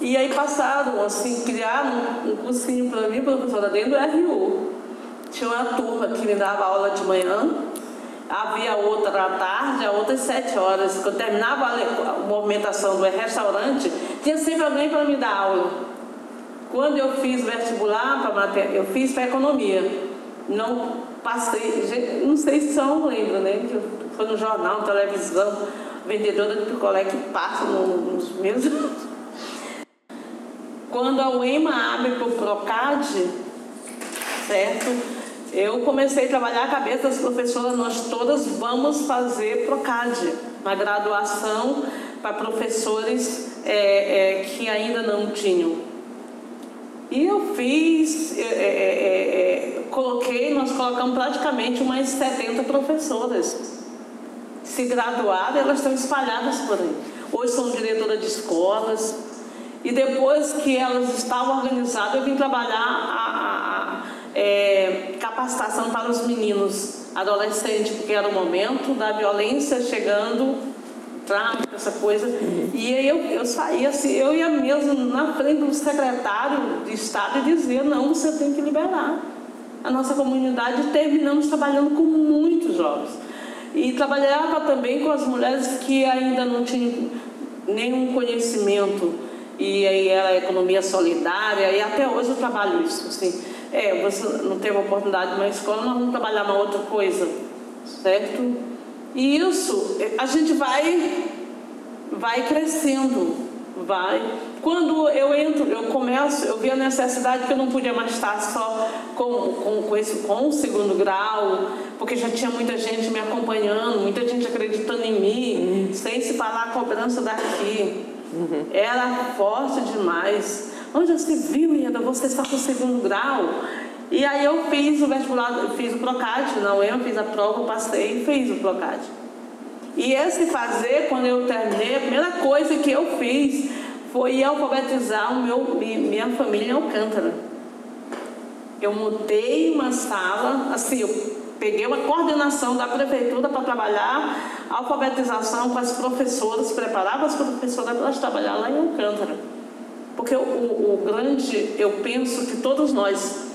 E aí passaram, assim, criaram um cursinho para mim, professora, dentro do RU. Tinha uma turma que me dava aula de manhã, havia outra à tarde, a outra às sete horas. Quando terminava a movimentação do restaurante, tinha sempre alguém para me dar aula. Quando eu fiz vestibular, para eu fiz para economia. Não passei, não sei se são lembram, né? Que foi no jornal, televisão, vendedora de picolé que passa nos meus. Quando a UEMA abre para o Procad, certo? Eu comecei a trabalhar a cabeça das professoras, nós todas vamos fazer PROCAD, uma graduação para professores é, é, que ainda não tinham. E eu fiz, é, é, é, é coloquei, nós colocamos praticamente umas 70 professoras. Se graduaram, elas estão espalhadas por aí. Hoje são diretoras de escolas. E depois que elas estavam organizadas, eu vim trabalhar a, a é, capacitação para os meninos adolescentes, porque era o momento da violência chegando, tráfico, essa coisa. E aí eu, eu saía assim, eu ia mesmo na frente do secretário de Estado e dizia, não, você tem que liberar. A nossa comunidade terminamos trabalhando com muitos jovens. E trabalhava também com as mulheres que ainda não tinham nenhum conhecimento. E aí era a economia solidária, e até hoje eu trabalho isso. Assim é, você não teve oportunidade na escola, nós vamos trabalhar uma outra coisa, certo? E isso, a gente vai, vai crescendo, vai. Quando eu entro, eu começo, eu vi a necessidade que eu não podia mais estar só com, com, com, esse, com o segundo grau, porque já tinha muita gente me acompanhando, muita gente acreditando em mim, uhum. sem se falar a cobrança daqui. Uhum. Era forte demais. Onde se viu, Ieda, você está com o segundo grau? E aí eu fiz o vestibular, fiz o PROCAD, não eu fiz a prova, passei e fiz o PROCAD. E esse fazer, quando eu terminei, a primeira coisa que eu fiz foi alfabetizar o meu, minha família em Alcântara. Eu montei uma sala, assim, eu peguei uma coordenação da prefeitura para trabalhar alfabetização com as professoras, preparava as professoras para trabalhar lá em Alcântara. Porque o, o, grande, eu penso que todos nós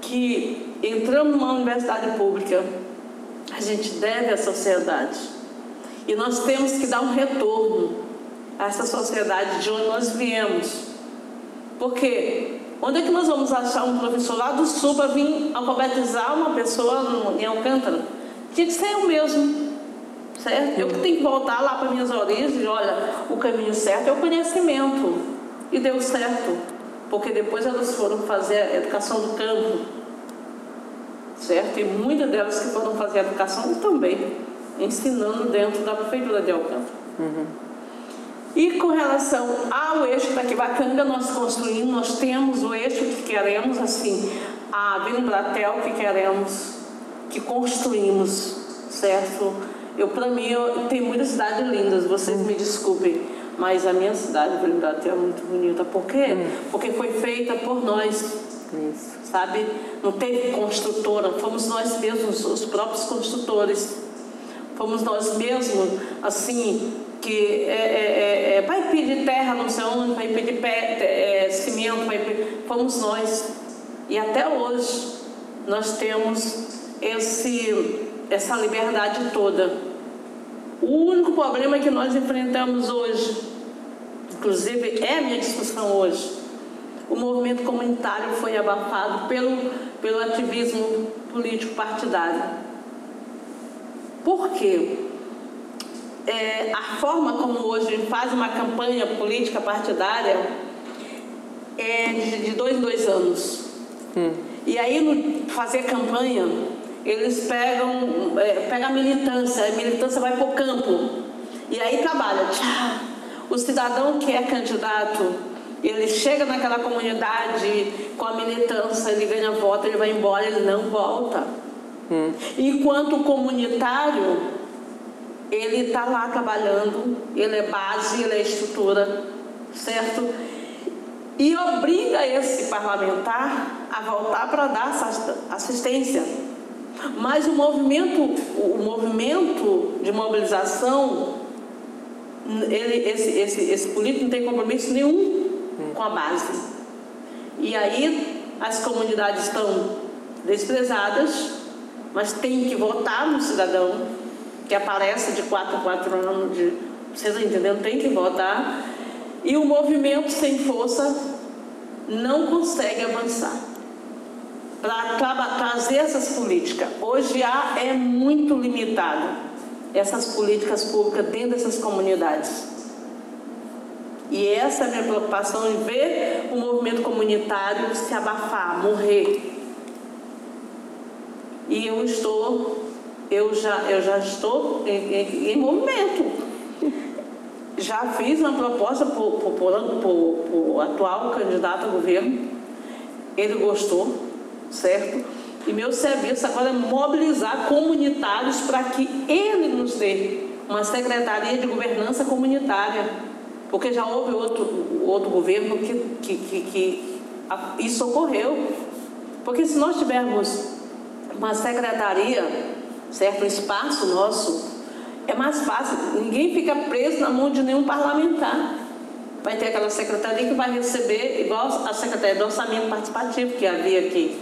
que entramos numa universidade pública, a gente deve à sociedade. E nós temos que dar um retorno a essa sociedade de onde nós viemos. Porque onde é que nós vamos achar um professor lá do sul para vir alfabetizar uma pessoa em Alcântara? Tinha que ser eu mesmo. Certo? Eu que tenho que voltar lá para minhas origens, olha, o caminho certo é o conhecimento. E deu certo, porque depois elas foram fazer a educação do campo, certo? E muitas delas que foram fazer a educação também, ensinando dentro da prefeitura de Alcântara. Uhum. E com relação ao eixo da Quibacanga, nós construímos, nós temos o eixo que queremos, assim, a Avenida Bratel que queremos, que construímos, certo? Eu, para mim, eu, tem muitas cidades lindas, vocês me desculpem mas a minha cidade, Valindaté, é muito bonita. Por quê? Hum. Porque foi feita por nós. Isso. Sabe? Não teve construtora, fomos nós mesmos, os próprios construtores. Fomos nós mesmos, assim, que é, é, é, é vai pedir terra não sei onde, vai pedir pé, cimento, vai pedir... fomos nós. E até hoje nós temos esse, essa liberdade toda o único problema que nós enfrentamos hoje, inclusive é a minha discussão hoje, o movimento comunitário foi abafado pelo, pelo ativismo político partidário. Por quê? É, a forma como hoje faz uma campanha política partidária é de, de dois em dois anos. Hum. E aí, no fazer campanha, eles pegam, é, pegam a militância, a militância vai para o campo e aí trabalha. O cidadão que é candidato, ele chega naquela comunidade com a militância, ele ganha voto, ele vai embora, ele não volta. Hum. Enquanto o comunitário, ele está lá trabalhando, ele é base, ele é estrutura, certo? E obriga esse parlamentar a voltar para dar assistência. Mas o movimento, o movimento de mobilização, ele, esse, esse, esse político não tem compromisso nenhum com a base. E aí as comunidades estão desprezadas, mas tem que votar no cidadão que aparece de 4 a 4 anos, de, vocês entendendo, tem que votar. E o movimento sem força não consegue avançar. Para trazer essas políticas. Hoje há é muito limitado essas políticas públicas dentro dessas comunidades. E essa é a minha preocupação em ver o movimento comunitário se abafar, morrer. E eu estou, eu já, eu já estou em, em, em movimento. Já fiz uma proposta para o atual candidato a governo. Ele gostou, certo? E meu serviço agora é mobilizar comunitários para que ele nos dê uma secretaria de governança comunitária porque já houve outro, outro governo que, que, que, que isso ocorreu. Porque se nós tivermos uma secretaria, certo, um espaço nosso, é mais fácil, ninguém fica preso na mão de nenhum parlamentar. Vai ter aquela secretaria que vai receber, igual a Secretaria do Orçamento Participativo que havia aqui,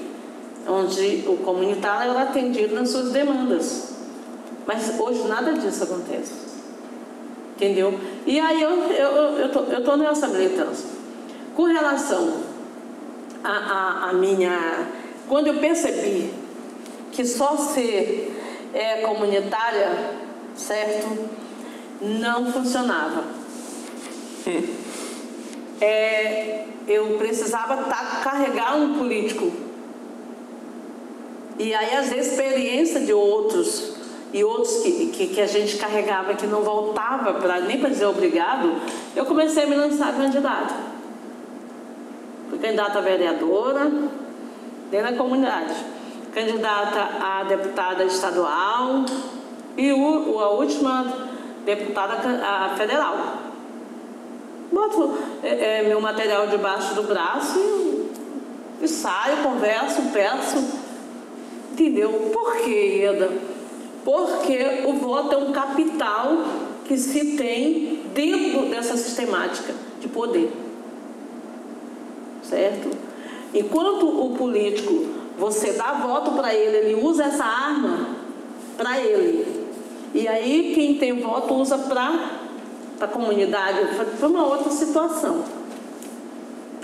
onde o comunitário era atendido nas suas demandas. Mas hoje nada disso acontece. Entendeu? E aí eu, eu, eu, tô, eu nessa militância. Com relação a, a, a minha. Quando eu percebi que só ser é, comunitária, certo? Não funcionava. É, eu precisava tá, carregar um político. E aí, às vezes, experiência de outros e outros que, que, que, a gente carregava que não voltava para nem para dizer obrigado, eu comecei a me lançar candidata. Fui candidata a vereadora dentro da comunidade, candidata a deputada estadual e o, a última deputada a federal. Boto é, é, meu material debaixo do braço e, e saio, converso, peço. Entendeu? Por que, Ieda? porque o voto é um capital que se tem dentro dessa sistemática de poder. Certo? Enquanto o político, você dá voto para ele, ele usa essa arma para ele. E aí quem tem voto usa para a comunidade, para uma outra situação.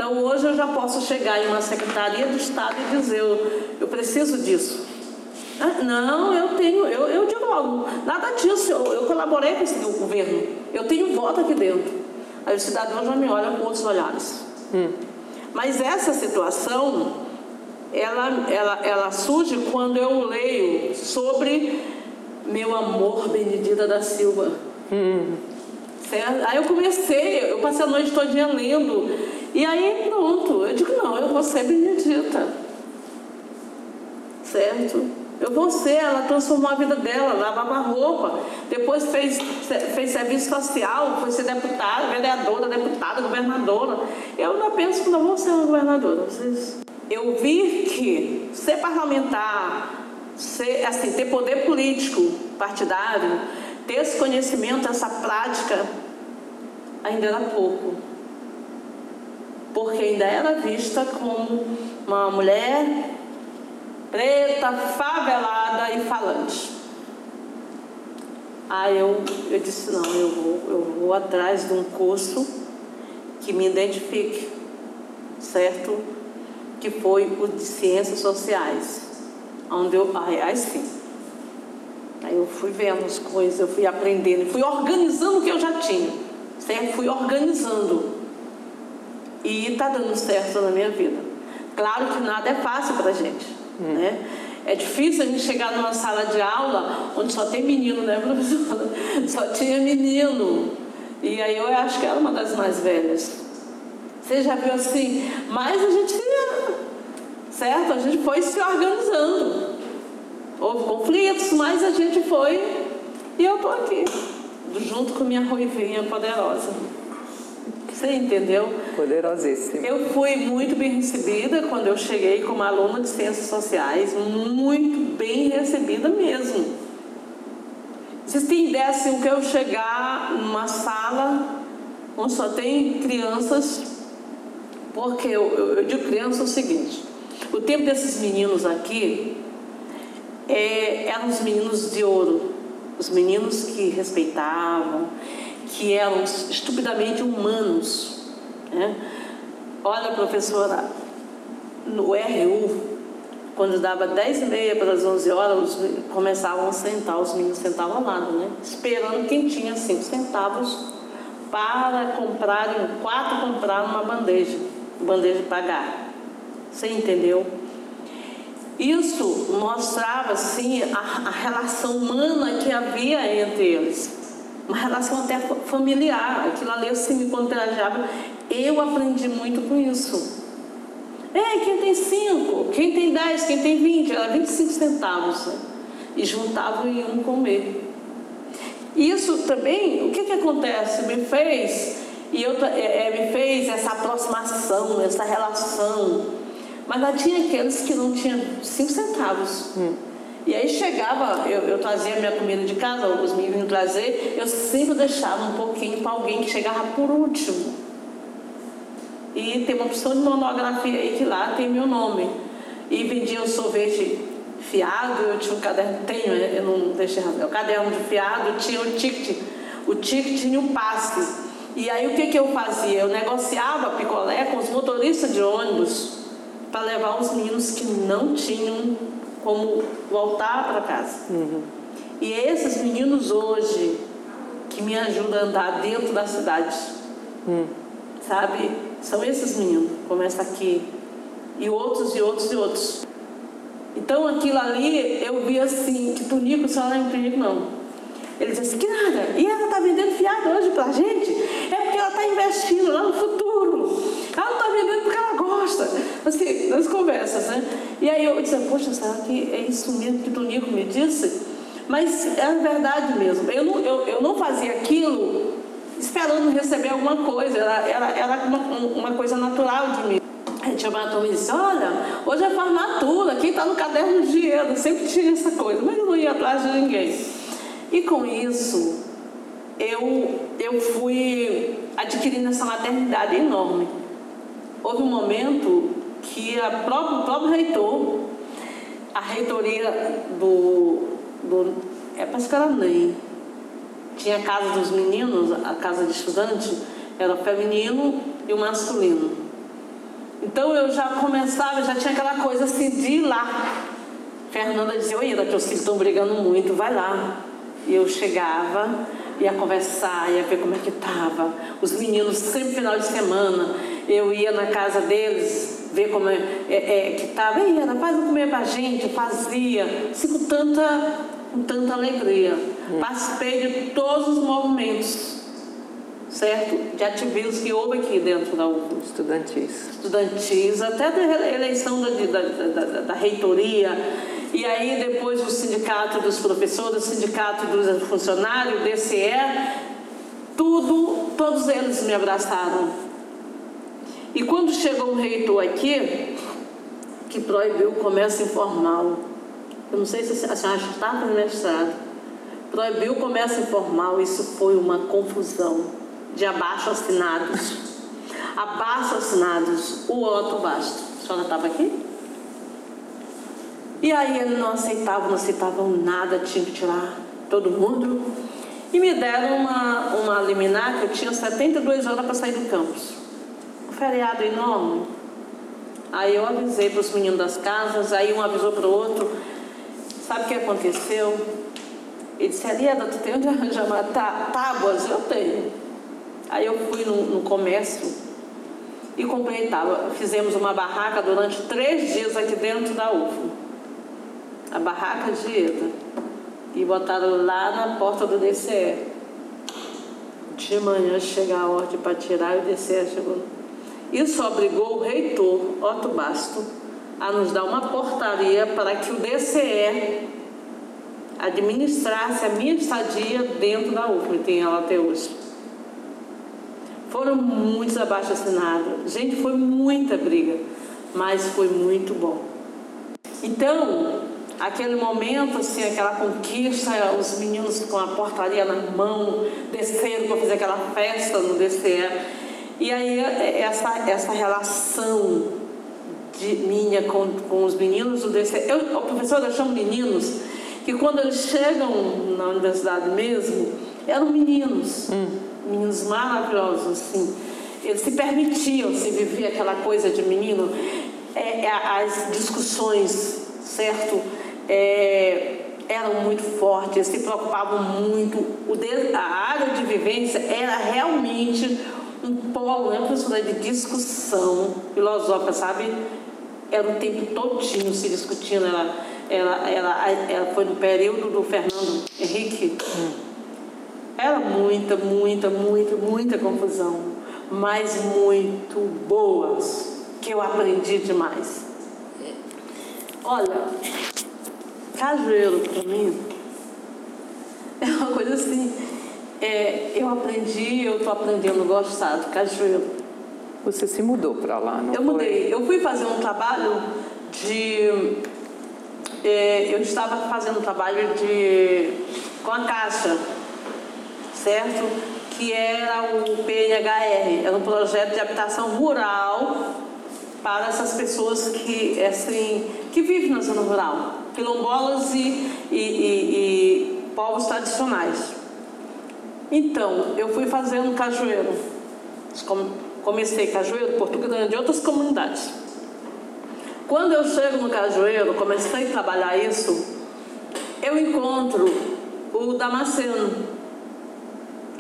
Então hoje eu já posso chegar em uma secretaria do Estado e dizer, eu, eu preciso disso. Ah, não, eu tenho, eu, eu digo logo, nada disso, eu, eu colaborei com esse governo, eu tenho voto aqui dentro. Aí o cidadão já me olha com outros olhares. Hum. Mas essa situação, ela, ela, ela surge quando eu leio sobre meu amor Benedita da Silva. Hum. Aí eu comecei, eu passei a noite todinha lendo. E aí pronto, eu digo, não, eu vou ser Benedita. Certo? Eu vou ser, ela transformou a vida dela, lavava roupa, depois fez, fez serviço social, foi ser deputada, vereadora, deputada, governadora. Eu não penso que não vou ser uma governadora. Vocês... Eu vi que ser parlamentar, ser, assim, ter poder político partidário, ter esse conhecimento, essa prática, ainda era pouco. Porque ainda era vista como uma mulher preta, favelada e falante. Aí eu, eu disse, não, eu vou, eu vou atrás de um curso que me identifique, certo? Que foi o de Ciências Sociais, onde eu, aí sim. Aí eu fui vendo as coisas, eu fui aprendendo, fui organizando o que eu já tinha, certo? Fui organizando. E está dando certo na minha vida. Claro que nada é fácil para gente. Hum. Né? É difícil a gente chegar numa sala de aula onde só tem menino, né, professora? [LAUGHS] Só tinha menino. E aí eu acho que era uma das mais velhas. Você já viu assim? Mas a gente, certo? A gente foi se organizando. Houve conflitos, mas a gente foi E eu tô aqui, junto com minha ruivinha poderosa. Você entendeu? Poderosíssima. Eu fui muito bem recebida quando eu cheguei como aluna de Ciências Sociais, muito bem recebida mesmo. Vocês têm ideia assim, que eu chegar numa sala onde só tem crianças, porque eu, eu, eu digo criança é o seguinte, o tempo desses meninos aqui é, eram os meninos de ouro, os meninos que respeitavam, que eram estupidamente humanos. Né? Olha, professora, no RU, quando dava 10 e meia para as 11 horas, começavam a sentar, os meninos sentavam lado, né? esperando quem tinha 5 centavos para comprar, quatro comprar uma bandeja, bandeja de pagar. Você entendeu? Isso mostrava assim a, a relação humana que havia entre eles uma relação até familiar, aquilo ali assim me contagiava. Eu aprendi muito com isso. Ei, quem tem cinco, quem tem dez, quem tem vinte, era 25 centavos. Né? E juntavam e iam comer. Isso também, o que, que acontece? Me fez, e eu, é, é, me fez essa aproximação, essa relação. Mas lá tinha aqueles que não tinham cinco centavos. Hum. E aí chegava, eu, eu trazia minha comida de casa, os meninos trazer, eu sempre deixava um pouquinho para alguém que chegava por último. E tem uma opção de monografia aí que lá tem meu nome. E vendia o sorvete fiado, eu tinha um caderno, tenho, né? eu não deixei errado, o caderno de fiado, tinha o ticket, o ticket tinha o passe. E aí o que, que eu fazia? Eu negociava picolé com os motoristas de ônibus para levar os meninos que não tinham como voltar para casa. Uhum. E esses meninos hoje que me ajudam a andar dentro da cidade, uhum. sabe? São esses meninos, começa aqui, e outros, e outros, e outros. Então aquilo ali eu vi assim, que Tunico, só não é Tunico não. Ele disse assim, que nada, e ela está vendendo fiado hoje para a gente? É porque ela está investindo lá no futuro. Ela não está vendendo porque gosta. Assim, nas conversas, né? E aí eu disse, poxa, será que é isso mesmo que o Tonico me disse? Mas é verdade mesmo. Eu não, eu, eu não fazia aquilo esperando receber alguma coisa. Era, era, era uma, uma coisa natural de mim. A tia Batom me disse, olha, hoje é formatura, quem está no caderno de dinheiro, sempre tinha essa coisa, mas eu não ia atrás de ninguém. E com isso, eu, eu fui adquirindo essa maternidade enorme. Houve um momento que a própria, o próprio reitor, a reitoria do, do é parece que NEM, tinha a casa dos meninos, a casa de estudante, era feminino e o masculino. Então eu já começava, já tinha aquela coisa assim de ir lá. Fernanda dizia, oi, teus filhos estão brigando muito, vai lá. E eu chegava, ia conversar, ia ver como é que estava. Os meninos, sempre final de semana, eu ia na casa deles, ver como é, é, é que estava. Ei, Ana, faz um comer pra gente, fazia. Assim, com tanta, com tanta alegria. Hum. Participei de todos os movimentos, certo? De ativismos que houve aqui dentro da UFO. Estudantis. Estudantis, até da eleição da, da, da, da reitoria. E aí depois o sindicato dos professores, o sindicato dos funcionários, o DCE, tudo, todos eles me abraçaram e quando chegou o reitor aqui, que proibiu o comércio informal, eu não sei se a senhora estava no mestrado, proibiu o comércio informal, isso foi uma confusão de abaixo assinados. abaixo assinados, o Otto Basto. A senhora estava aqui? E aí ele não aceitava, não aceitavam nada, tinha que tirar todo mundo. E me deram uma, uma liminar que eu tinha 72 horas para sair do campus feriado enorme. Aí eu avisei para os meninos das casas, aí um avisou para o outro. Sabe o que aconteceu? Ele disse, Ariada, tu tem onde arranjar tá, tábuas? Eu tenho. Aí eu fui no, no comércio e comprei tábua. Fizemos uma barraca durante três dias aqui dentro da UFO. A barraca de Eda. E botaram lá na porta do DCE. De manhã chega a ordem para tirar e o DCE chegou isso obrigou o reitor Otto Basto a nos dar uma portaria para que o DCE administrasse a minha estadia dentro da UFM, tem ela até hoje. Foram muitos abaixo assinados. Gente, foi muita briga, mas foi muito bom. Então, aquele momento, assim, aquela conquista, os meninos com a portaria na mão, desceram para fazer aquela festa no DCE. E aí essa, essa relação de minha com, com os meninos do DCE. Eu, o professor, eu chamo meninos, que quando eles chegam na universidade mesmo, eram meninos, hum. meninos maravilhosos, assim. Eles se permitiam se viver aquela coisa de menino. É, é, as discussões, certo? É, eram muito fortes, se preocupavam muito. O de, a área de vivência era realmente um polo, né, professora, de discussão filosófica, sabe? Era o tempo todinho se discutindo. Ela, ela, ela, ela foi no período do Fernando Henrique. Era muita, muita, muita, muita confusão, mas muito boas, que eu aprendi demais. Olha, cajueiro para mim é uma coisa assim. É, eu aprendi, eu estou aprendendo a gostar do cajueiro. Você se mudou para lá, não Eu foi? mudei. Eu fui fazer um trabalho de. É, eu estava fazendo um trabalho de com a Caixa, certo? Que era o PNHR, era um projeto de habitação rural para essas pessoas que, assim, que vivem na zona rural, quilombolas e, e, e, e povos tradicionais. Então, eu fui fazendo cajueiro. Comecei cajueiro, Porto Grande e outras comunidades. Quando eu chego no cajueiro, comecei a trabalhar isso, eu encontro o Damasceno.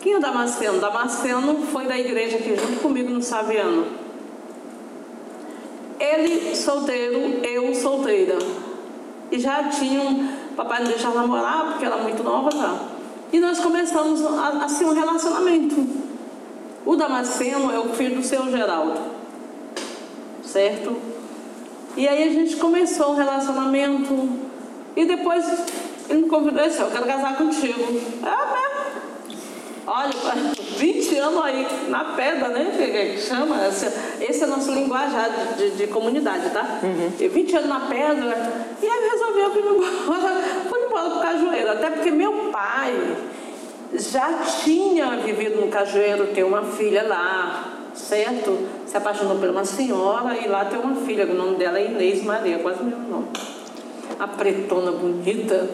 Quem é Damasceno? Damasceno foi da igreja aqui junto comigo no Saviano. Ele solteiro, eu solteira. E já tinham, papai não deixava namorar porque era muito nova já. E nós começamos assim um relacionamento. O Damasceno é o filho do seu Geraldo. Certo? E aí a gente começou um relacionamento. E depois ele me convidou e disse, eu quero casar contigo. Ah, Olha, [LAUGHS] 20 anos aí na pedra, né? Que, chama. Esse, é nosso linguajar de, de, de comunidade, tá? Uhum. 20 anos na pedra. E aí resolveu vir embora. [LAUGHS] Fui embora pro Cajueiro. Até porque meu pai já tinha vivido no Cajueiro, tem uma filha lá, certo? Se apaixonou por uma senhora e lá tem uma filha, o nome dela é Inês Maria, quase o mesmo nome. A pretona bonita.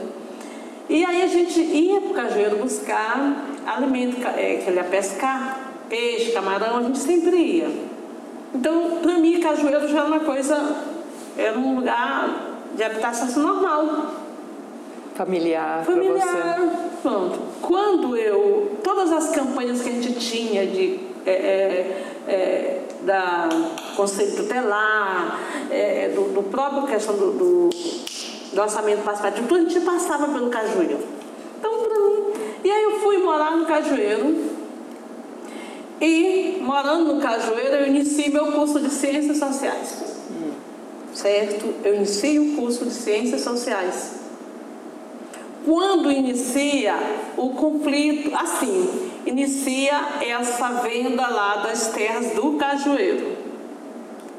E aí a gente ia para o cajueiro buscar alimento, é, que ele ia pescar, peixe, camarão, a gente sempre ia. Então, para mim, cajueiro já era uma coisa, era um lugar de habitação normal. Familiar, Familiar, pronto. Quando eu, todas as campanhas que a gente tinha de é, é, é, da Conselho Tutelar, é, do, do próprio questão do, do do orçamento participativo, tudo a gente passava pelo Cajueiro. Então, para mim. E aí eu fui morar no Cajueiro. E morando no Cajueiro, eu iniciei meu curso de Ciências Sociais. Certo? Eu iniciei o curso de Ciências Sociais. Quando inicia o conflito, assim, inicia essa venda lá das terras do Cajueiro.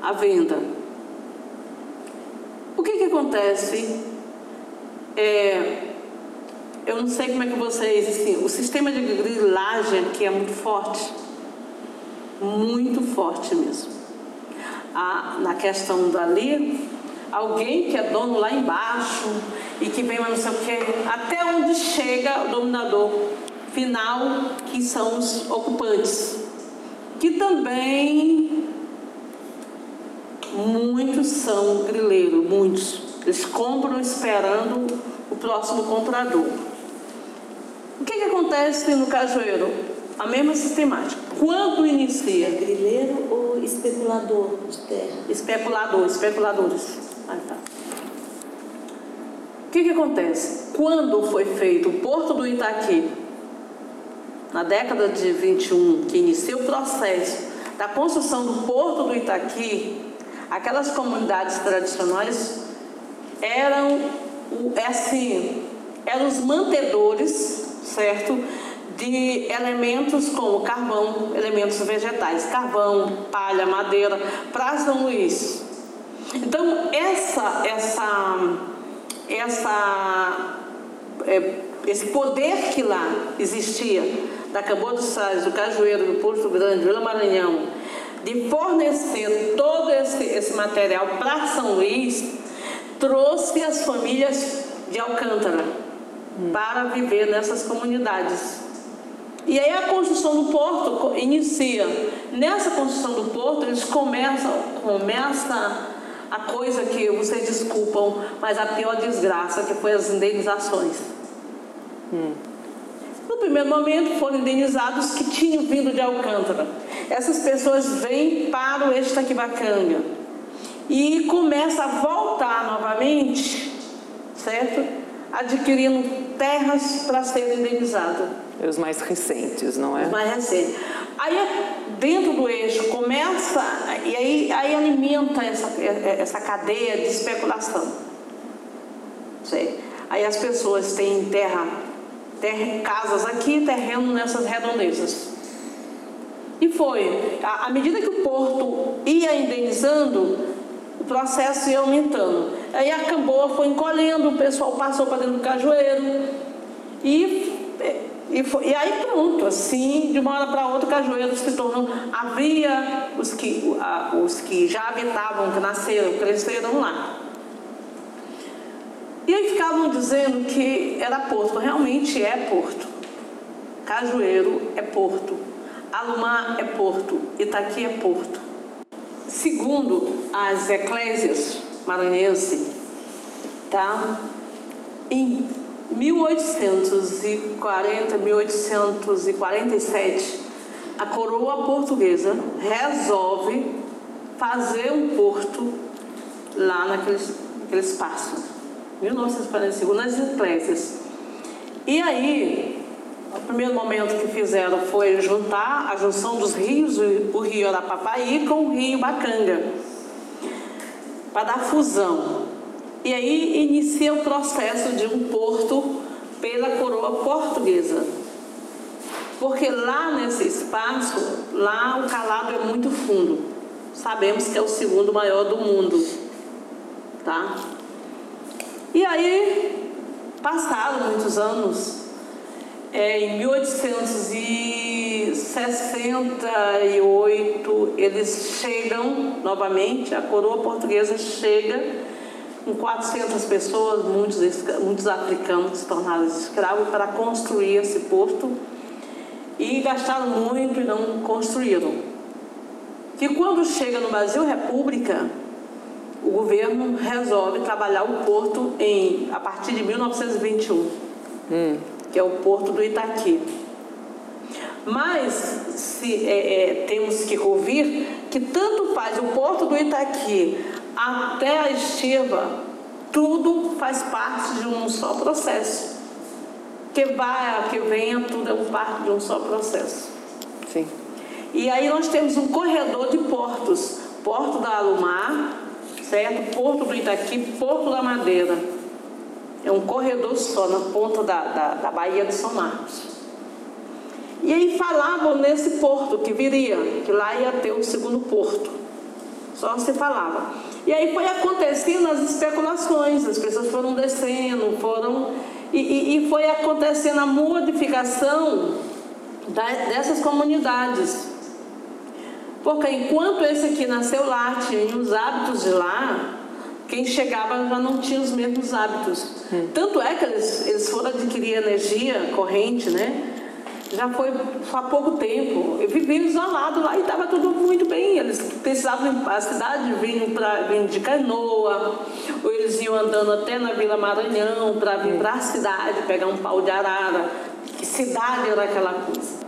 A venda. O que, que acontece? É, eu não sei como é que vocês, assim, o sistema de grilagem aqui é muito forte, muito forte mesmo. Ah, na questão dali, alguém que é dono lá embaixo e que vem, mas não sei o que, até onde chega o dominador final, que são os ocupantes, que também Muitos são grileiros, muitos. Eles compram esperando o próximo comprador. O que, que acontece no cajueiro? A mesma sistemática. Quando inicia? É grileiro ou especulador de terra? Especulador, especuladores. O que, que acontece? Quando foi feito o Porto do Itaqui, na década de 21, que inicia o processo da construção do Porto do Itaqui, aquelas comunidades tradicionais eram é assim eram os mantedores, certo? De elementos como carvão, elementos vegetais, carvão, palha, madeira, para São Luís. Então, essa, essa, essa, é, esse poder que lá existia, da Cambô dos Sais, do Cajueiro, do Porto Grande, Vila Maranhão, de fornecer todo esse, esse material para São Luís, trouxe as famílias de Alcântara hum. para viver nessas comunidades. E aí a construção do porto inicia. Nessa construção do porto, eles começam, começa a coisa que vocês desculpam, mas a pior desgraça que foi as indenizações. Hum. No primeiro momento foram indenizados que tinham vindo de Alcântara. Essas pessoas vêm para o Estaquibacanga e começam a voltar novamente, certo? Adquirindo terras para serem indenizadas. Os mais recentes, não é? Os mais recentes. Aí, dentro do eixo, começa, e aí, aí alimenta essa, essa cadeia de especulação. Certo? Aí as pessoas têm terra, terra casas aqui, terreno nessas redondezas. E foi. À medida que o porto ia indenizando, o processo ia aumentando. Aí a Camboa foi encolhendo, o pessoal passou para dentro do cajueiro. E, e, foi, e aí pronto, assim, de uma hora para outra, o cajueiro se tornou. Havia os que, os que já habitavam, que nasceram, cresceram lá. E aí ficavam dizendo que era porto, realmente é porto. Cajueiro é porto. Alumar é porto, Itaqui é porto. Segundo as eclésias maranhenses, tá? 1840, 1847, a coroa portuguesa resolve fazer um porto lá naquele, naquele espaço. 1945, nas eclésias. E aí, o primeiro momento que fizeram foi juntar a junção dos rios, o rio Arapapaí com o rio Bacanga, para dar fusão. E aí inicia o processo de um porto pela coroa portuguesa. Porque lá nesse espaço, lá o calado é muito fundo. Sabemos que é o segundo maior do mundo. Tá? E aí, passaram muitos anos, é, em 1868 eles chegam novamente, a coroa portuguesa chega com 400 pessoas, muitos, muitos africanos se tornaram escravos para construir esse porto e gastaram muito e não construíram. E quando chega no Brasil República, o governo resolve trabalhar o porto em, a partir de 1921. Hum que é o porto do Itaqui. Mas se, é, é, temos que ouvir que tanto faz o porto do Itaqui até a estiva, tudo faz parte de um só processo. Que vai, que venha, tudo é parte de um só processo. Sim. E aí nós temos um corredor de portos, Porto da Alumar, certo? Porto do Itaqui, Porto da Madeira é um corredor só na ponta da, da, da Baía de São Marcos. E aí falavam nesse porto que viria, que lá ia ter o segundo porto. Só se falava. E aí foi acontecendo as especulações, as pessoas foram descendo, foram. E, e, e foi acontecendo a modificação da, dessas comunidades. Porque enquanto esse aqui nasceu lá, tinha os hábitos de lá, quem chegava já não tinha os mesmos hábitos. Hum. Tanto é que eles, eles foram adquirir energia corrente, né? Já foi há pouco tempo. Eu vivia isolado lá e estava tudo muito bem. Eles precisavam ir para a cidade, vinham, pra, vinham de canoa, ou eles iam andando até na Vila Maranhão para vir para a cidade, pegar um pau de arara. Que cidade era aquela coisa?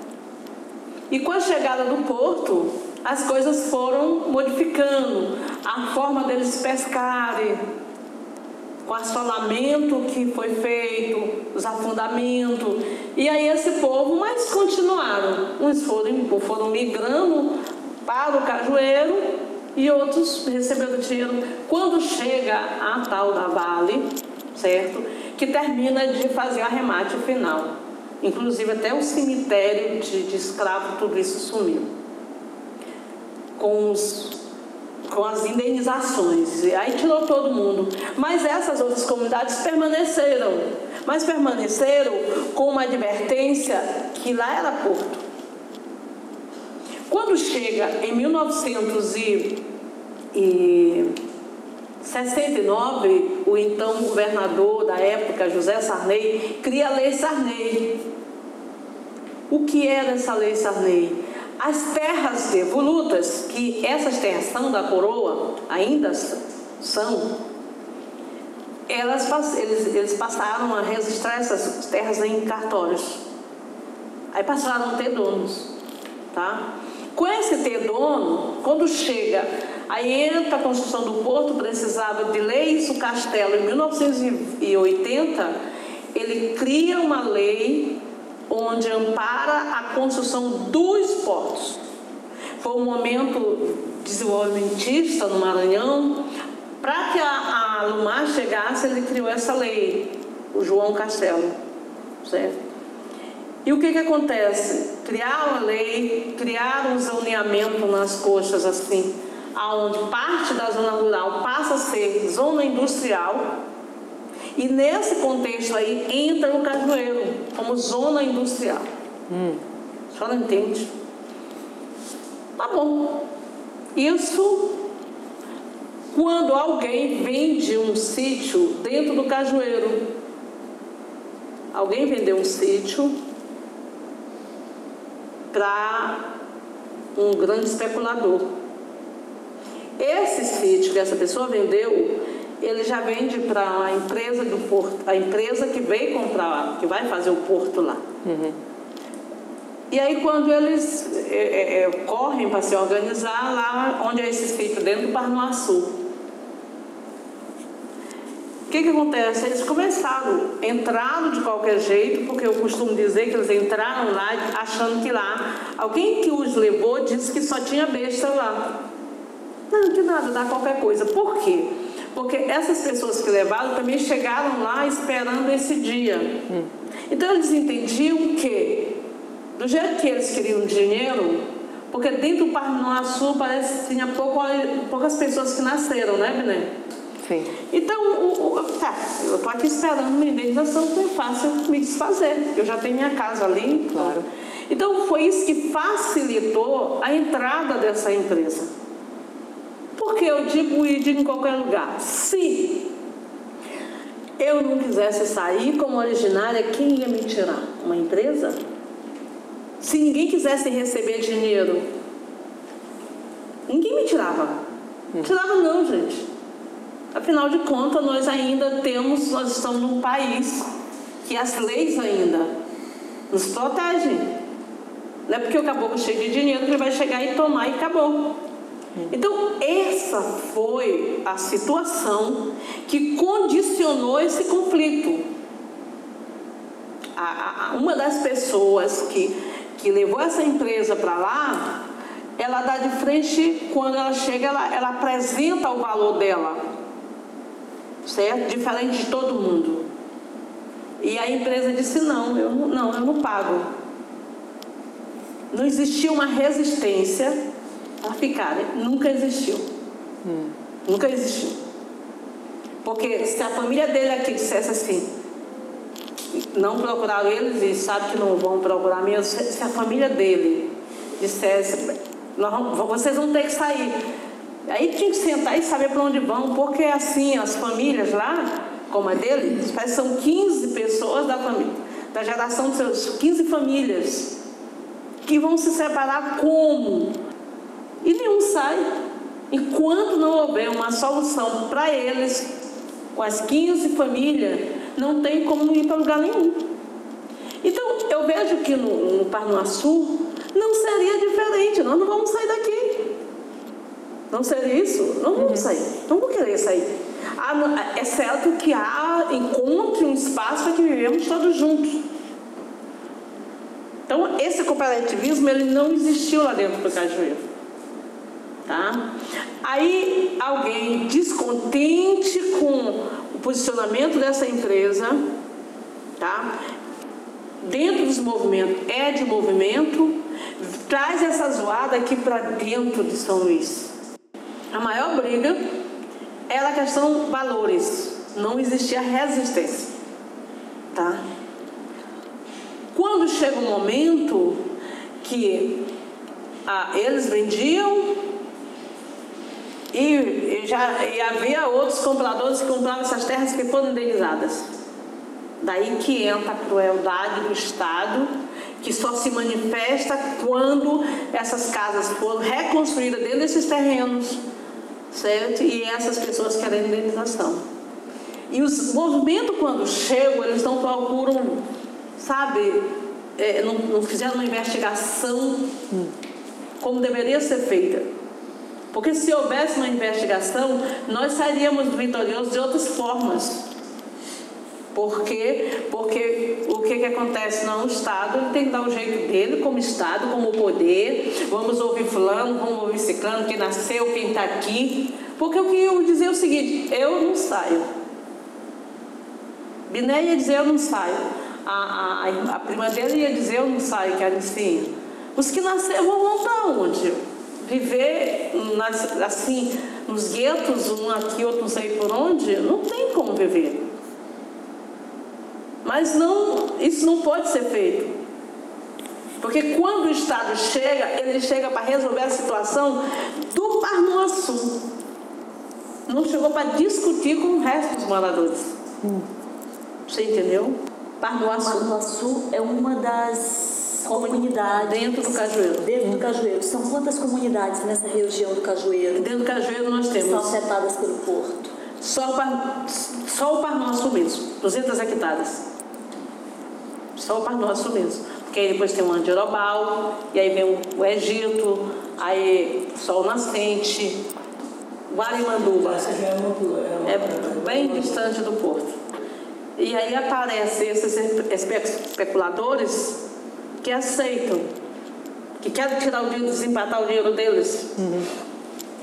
E com a chegada do porto, as coisas foram modificando a forma deles pescarem, o assolamento que foi feito, os afundamentos. E aí esse povo, mas continuaram. Uns foram, foram migrando para o cajueiro e outros receberam dinheiro. Quando chega a tal da Vale, certo? que termina de fazer o arremate final. Inclusive até o cemitério de, de escravo, tudo isso sumiu. Com, os, com as indenizações. Aí tirou todo mundo. Mas essas outras comunidades permaneceram. Mas permaneceram com uma advertência que lá era porto. Quando chega em 1969, o então governador da época, José Sarney, cria a Lei Sarney. O que era essa Lei Sarney? As terras devolutas, que essas terras são da coroa, ainda são, elas, eles, eles passaram a registrar essas terras em cartórios. Aí passaram a ter donos. Tá? Com esse ter dono, quando chega, aí entra a construção do porto, precisava de leis, o castelo em 1980, ele cria uma lei onde ampara a construção dos portos. Foi um momento desenvolvimentista no Maranhão. Para que a, a Lumar chegasse, ele criou essa lei, o João Castelo. Certo? E o que, que acontece? Criaram a lei, criaram um zoneamento nas coxas assim, aonde parte da zona rural passa a ser zona industrial. E nesse contexto aí entra o cajueiro como zona industrial. Hum. A senhora entende? Tá bom. Isso quando alguém vende um sítio dentro do cajueiro. Alguém vendeu um sítio para um grande especulador. Esse sítio que essa pessoa vendeu, ele já vende para a empresa do porto, a empresa que veio comprar, que vai fazer o porto lá. Uhum. E aí quando eles é, é, é correm para se organizar lá onde é esse sítio, dentro do Parnoaçu que, que acontece? Eles começaram, entraram de qualquer jeito, porque eu costumo dizer que eles entraram lá achando que lá, alguém que os levou disse que só tinha besta lá. Não, que nada, dá qualquer coisa. Por quê? Porque essas pessoas que levaram também chegaram lá esperando esse dia. Então eles entendiam que, do jeito que eles queriam dinheiro, porque dentro do Parnaçu parece que tinha pouco, poucas pessoas que nasceram, né, Bené? Sim. Então, o, o, tá, eu estou aqui esperando uma indenização que é fácil me desfazer. Eu já tenho minha casa ali. Claro. Então, foi isso que facilitou a entrada dessa empresa. Porque eu digo digo em qualquer lugar. Se eu não quisesse sair como originária, quem ia me tirar? Uma empresa? Se ninguém quisesse receber dinheiro, ninguém me tirava. Hum. Tirava não, gente. Afinal de contas, nós ainda temos, nós estamos num país que as leis ainda nos protegem. Não é porque o caboclo chega de dinheiro que ele vai chegar e tomar e acabou. Então, essa foi a situação que condicionou esse conflito. A, a, uma das pessoas que, que levou essa empresa para lá, ela dá de frente, quando ela chega, ela, ela apresenta o valor dela certo? Diferente de todo mundo. E a empresa disse: não, eu não, eu não pago. Não existia uma resistência a ficar, nunca existiu. Hum. Nunca existiu. Porque se a família dele aqui dissesse assim, não procuraram eles e sabe que não vão procurar mesmo, se a família dele dissesse, vocês vão ter que sair. Aí tinha que sentar e saber para onde vão, porque assim, as famílias lá, como a dele, são 15 pessoas da família, da geração de seus 15 famílias, que vão se separar como? E nenhum sai. Enquanto não houver uma solução para eles, com as 15 famílias, não tem como ir para lugar nenhum. Então, eu vejo que no, no Parnoaçu não seria diferente, nós não vamos sair daqui. Não seria isso? Não vamos uhum. sair. Não vou querer sair. Ah, é certo que há, encontre um espaço para que vivemos todos juntos. Então, esse cooperativismo, ele não existiu lá dentro do Cajueiro. Tá? Aí, alguém descontente com o posicionamento dessa empresa, tá? Dentro desse movimento, é de movimento, traz essa zoada aqui para dentro de São Luís. A maior briga era a questão valores, não existia resistência, tá? Quando chega um momento que ah, eles vendiam e, e, já e havia outros compradores que compravam essas terras que foram indenizadas. Daí que entra a crueldade do Estado, que só se manifesta quando essas casas foram reconstruídas dentro desses terrenos, certo? E essas pessoas querem indenização. E os movimentos, quando chegam, eles não procuram, sabe, é, não, não fizeram uma investigação como deveria ser feita. Porque se houvesse uma investigação, nós sairíamos vitoriosos de outras formas. Por quê? Porque o que, que acontece? Não, o Estado ele tem que dar o jeito dele, como Estado, como poder. Vamos ouvir fulano, vamos ouvir ciclano, quem nasceu, quem está aqui. Porque o que eu dizer é o seguinte, eu não saio. Biné ia dizer eu não saio. A, a, a prima dele ia dizer eu não saio, que era assim. Os que nasceram vão voltar onde? Viver nas, assim, nos guetos, um aqui, outro não sei por onde? Não tem como viver. Mas não, isso não pode ser feito. Porque quando o Estado chega, ele chega para resolver a situação do Parnoaçu. Não chegou para discutir com o resto dos moradores. Hum. Você entendeu? Parnoaçu. Parnoaçu é uma das comunidades. Dentro do Cajueiro. Dentro do Cajueiro. São quantas comunidades nessa região do Cajueiro? Dentro do Cajueiro nós temos. São afetadas pelo porto. Só o, par, só o Parnosso mesmo, 200 hectares. Só o Parnosso mesmo. Porque aí depois tem o Andirobal, e aí vem o, Egito, aí Sol Nascente, Guarimanduba. É, é bem distante do porto. E aí aparecem esses especuladores que aceitam, que querem tirar o dinheiro, desempatar o dinheiro deles. Uhum.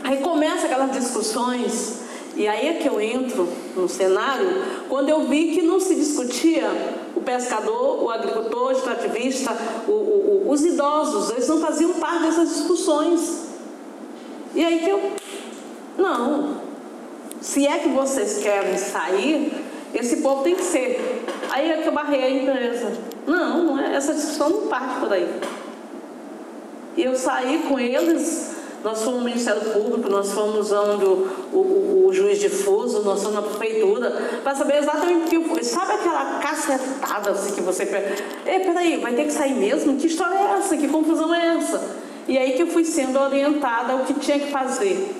Aí começa aquelas discussões, e aí é que eu entro no cenário, quando eu vi que não se discutia o pescador, o agricultor, o extrativista, o, o, o, os idosos, eles não faziam parte dessas discussões. E aí que eu. Não. Se é que vocês querem sair, esse povo tem que ser. Aí é que eu barrei a empresa. Não, não é, essa discussão não parte por aí. E eu saí com eles, nós fomos no Ministério Público, nós fomos onde o, o, o juiz difuso, nós fomos na prefeitura, para saber exatamente o que foi. Sabe aquela cacetada assim que você pega? É, peraí, vai ter que sair mesmo? Que história é essa? Que confusão é essa? E aí que eu fui sendo orientada o que tinha que fazer.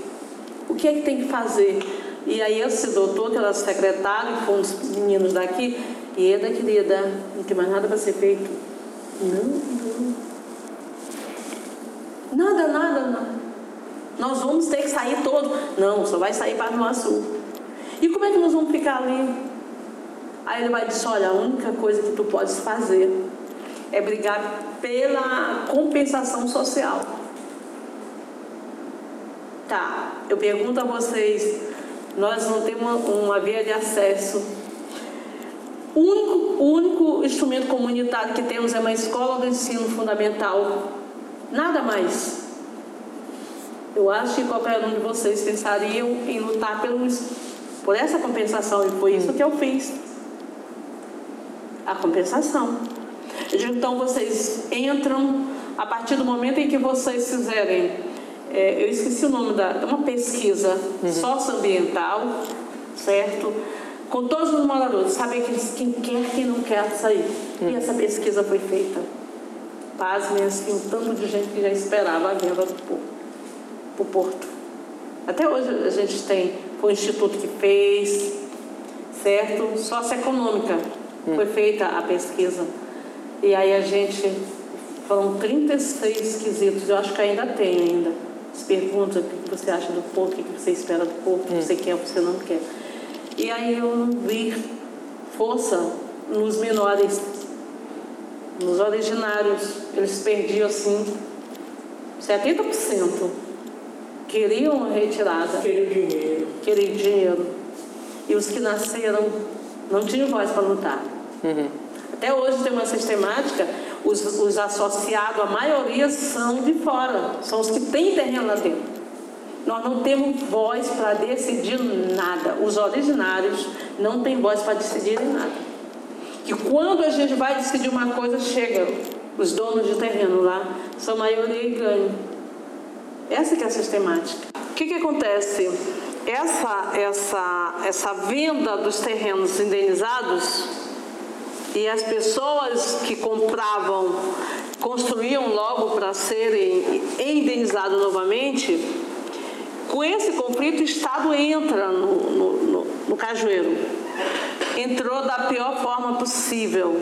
O que é que tem que fazer? E aí esse doutor, que era secretário, foi um dos meninos daqui, Ieda, querida, não tem mais nada para ser feito. Não, não. Nada, nada, nada. Nós vamos ter que sair todo. Não, só vai sair para o Sul. E como é que nós vamos ficar ali? Aí ele vai dizer, olha, a única coisa que tu podes fazer é brigar pela compensação social. Tá, eu pergunto a vocês, nós não temos uma, via de acesso o único, único instrumento comunitário que temos é uma escola do ensino fundamental. Nada mais. Eu acho que qualquer um de vocês pensariam em lutar pelo, por essa compensação, e foi isso que eu fiz. A compensação. Então vocês entram a partir do momento em que vocês fizerem, é, eu esqueci o nome da, uma pesquisa uhum. socioambiental, certo? com todos os moradores, saber quem quer quem não quer sair. Hum. E essa pesquisa foi feita. Pasmem, assim, um tanto de gente que já esperava a venda para o porto. Até hoje a gente tem, foi o instituto que fez, certo? Socioeconômica hum. foi feita a pesquisa. E aí a gente, foram 36 quesitos, eu acho que ainda tem ainda. As perguntas, o que você acha do porto, o que você espera do porto, hum. você quer ou você não quer. E aí eu vi força nos menores, nos originários. Eles perdiam assim 70%. Queriam a retirada. Queriam dinheiro. Queriam dinheiro. e os que nasceram não tinham voz para lutar. Uhum. Até hoje tem uma sistemática, os, os associados, a maioria são de fora, são os que têm terreno lá dentro. Nós não temos voz para decidir nada. Os originários não têm voz para decidir nada. Que quando a gente vai decidir uma coisa, chega os donos de terreno lá, são maioria e ganham. Essa que é a sistemática. O que, que acontece? Essa, essa, essa venda dos terrenos indenizados e as pessoas que compravam construíam logo para serem indenizados novamente, com esse conflito o Estado entra no, no, no, no cajueiro. Entrou da pior forma possível.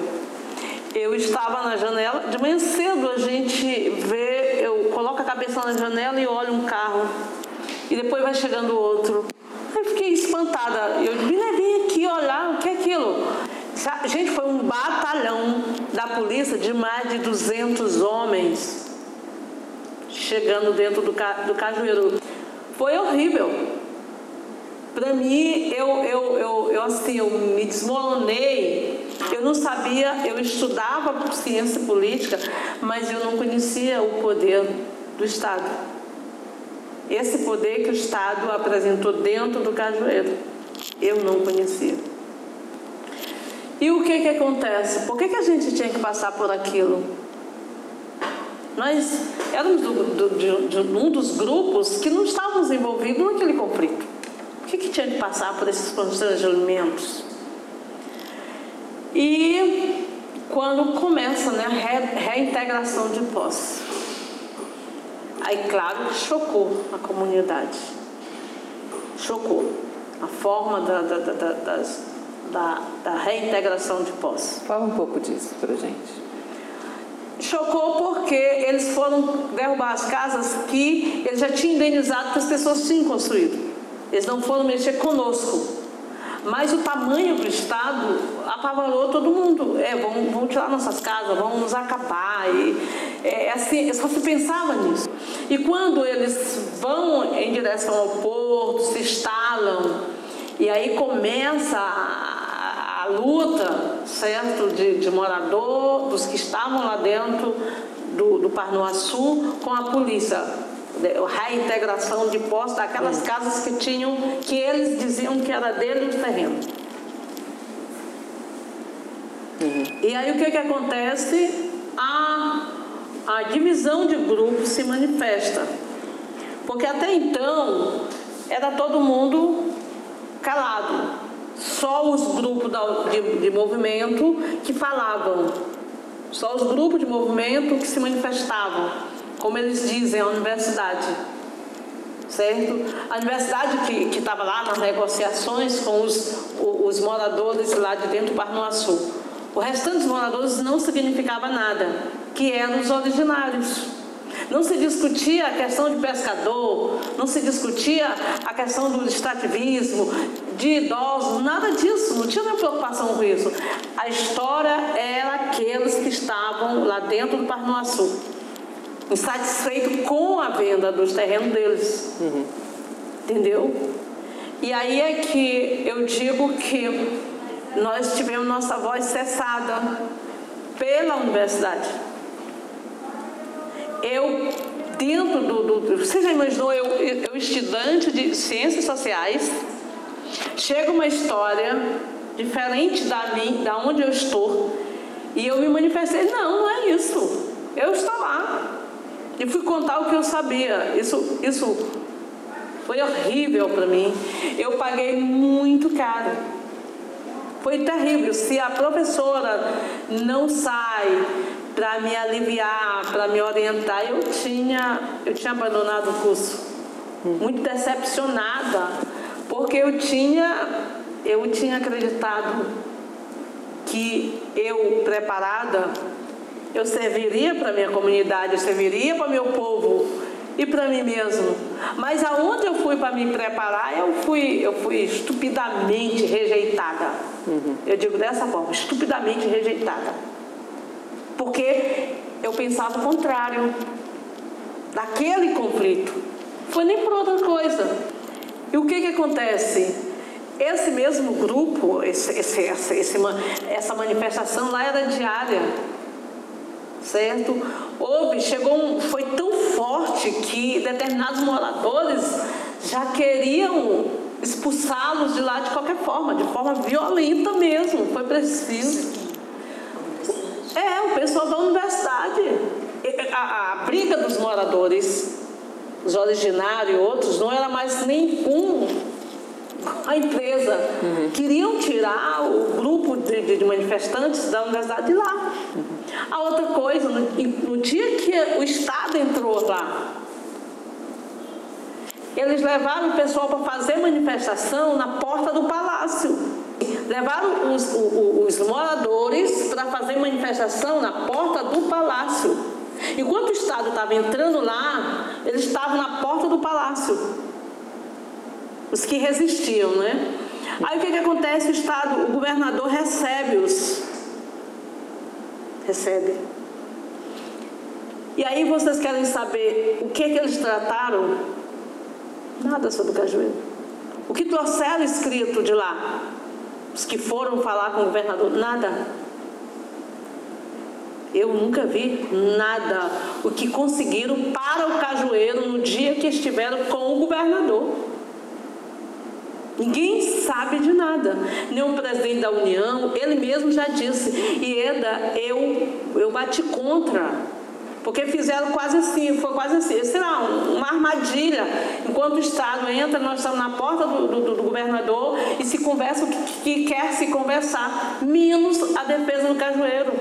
Eu estava na janela, de manhã cedo a gente vê, eu coloco a cabeça na janela e olho um carro. E depois vai chegando outro. Aí fiquei espantada. Eu disse, vem aqui olhar, o que é aquilo? Gente, foi um batalhão da polícia de mais de 200 homens chegando dentro do, do cajueiro. Foi horrível. Para mim, eu, eu, eu, eu, assim, eu me desmoronei. Eu não sabia, eu estudava ciência política, mas eu não conhecia o poder do Estado. Esse poder que o Estado apresentou dentro do cajueiro, eu não conhecia. E o que que acontece? Por que, que a gente tinha que passar por aquilo? Nós éramos do, do, de, de, um dos grupos que não estávamos envolvidos naquele conflito. Por que, que tinha que passar por esses constrangimentos? E quando começa né, a re, reintegração de posse. Aí, claro, chocou a comunidade. Chocou. A forma da, da, da, das, da, da reintegração de posse. Fala um pouco disso para gente. Chocou porque eles foram derrubar as casas que eles já tinham indenizado que as pessoas tinham construído. Eles não foram mexer conosco. Mas o tamanho do Estado apavorou todo mundo. É, vamos, vamos tirar nossas casas, vamos nos acabar. E, é, é assim, eu só se pensava nisso. E quando eles vão em direção ao porto, se instalam, e aí começa a, a luta, certo, de, de, morador, dos que estavam lá dentro do, do Parnoaçu com a polícia a reintegração de posse daquelas casas que tinham, que eles diziam que era dele o terreno. Uhum. E aí o que, que acontece? A, a divisão de grupos se manifesta. Porque até então era todo mundo calado. Só os grupos de, de movimento que falavam. Só os grupos de movimento que se manifestavam como eles dizem, a universidade. Certo? A universidade que estava lá nas negociações com os, os, moradores lá de dentro do Parnoaçu. O restante dos moradores não significava nada, que eram os originários. Não se discutia a questão de pescador, não se discutia a questão do extrativismo, de idosos, nada disso, não tinha nenhuma preocupação com isso. A história era aqueles que estavam lá dentro do Parnoaçu insatisfeito com a venda dos terrenos deles. Uhum. Entendeu? E aí é que eu digo que nós tivemos nossa voz cessada pela universidade. Eu, dentro do. do você já imaginou, eu, eu estudante de ciências sociais, chega uma história diferente da mim, da onde eu estou, e eu me manifestei, não, não é isso. Eu estou lá. E fui contar o que eu sabia. Isso, isso foi horrível para mim. Eu paguei muito caro. Foi terrível. Se a professora não sai para me aliviar, para me orientar, eu tinha, eu tinha abandonado o curso. Muito decepcionada, porque eu tinha, eu tinha acreditado que eu preparada eu serviria para minha comunidade, eu serviria para meu povo e para mim mesmo. Mas aonde eu fui para me preparar, eu fui, eu fui estupidamente rejeitada. Uhum. Eu digo dessa forma, estupidamente rejeitada. Porque eu pensava o contrário daquele conflito. Foi nem por outra coisa. E o que que acontece? Esse mesmo grupo, esse, esse, essa, esse, essa manifestação lá era diária, certo? Houve, chegou um, foi tão forte que determinados moradores já queriam expulsá-los de lá de qualquer forma, de forma violenta mesmo. Foi preciso. É, o pessoal da universidade. A, a briga dos moradores, os originários e outros, não era mais nem com a empresa. Uhum. Queriam tirar o grupo de, de, manifestantes da universidade de lá. Uhum. A outra coisa, no, no dia que o Estado entrou lá, eles levaram o pessoal para fazer manifestação na porta do palácio. Levaram os, os, os moradores para fazer manifestação na porta do palácio. Enquanto o Estado estava entrando lá, eles estavam na porta do palácio. Os que resistiam, né? Aí o que, que acontece? O Estado, o governador recebe-os. Recebe. E aí vocês querem saber o que, que eles trataram? Nada sobre o cajueiro. O que trouxeram escrito de lá? Os que foram falar com o governador? Nada. Eu nunca vi nada. O que conseguiram para o cajueiro no dia que estiveram com o governador. Ninguém sabe de nada. Nem o presidente da União, ele mesmo já disse. Ieda, eu, eu bati contra porque fizeram quase assim, foi quase assim, sei lá, uma armadilha. Enquanto o Estado entra, nós estamos na porta do, do, do governador e se conversa o que, que quer se conversar, menos a defesa do cajueiro.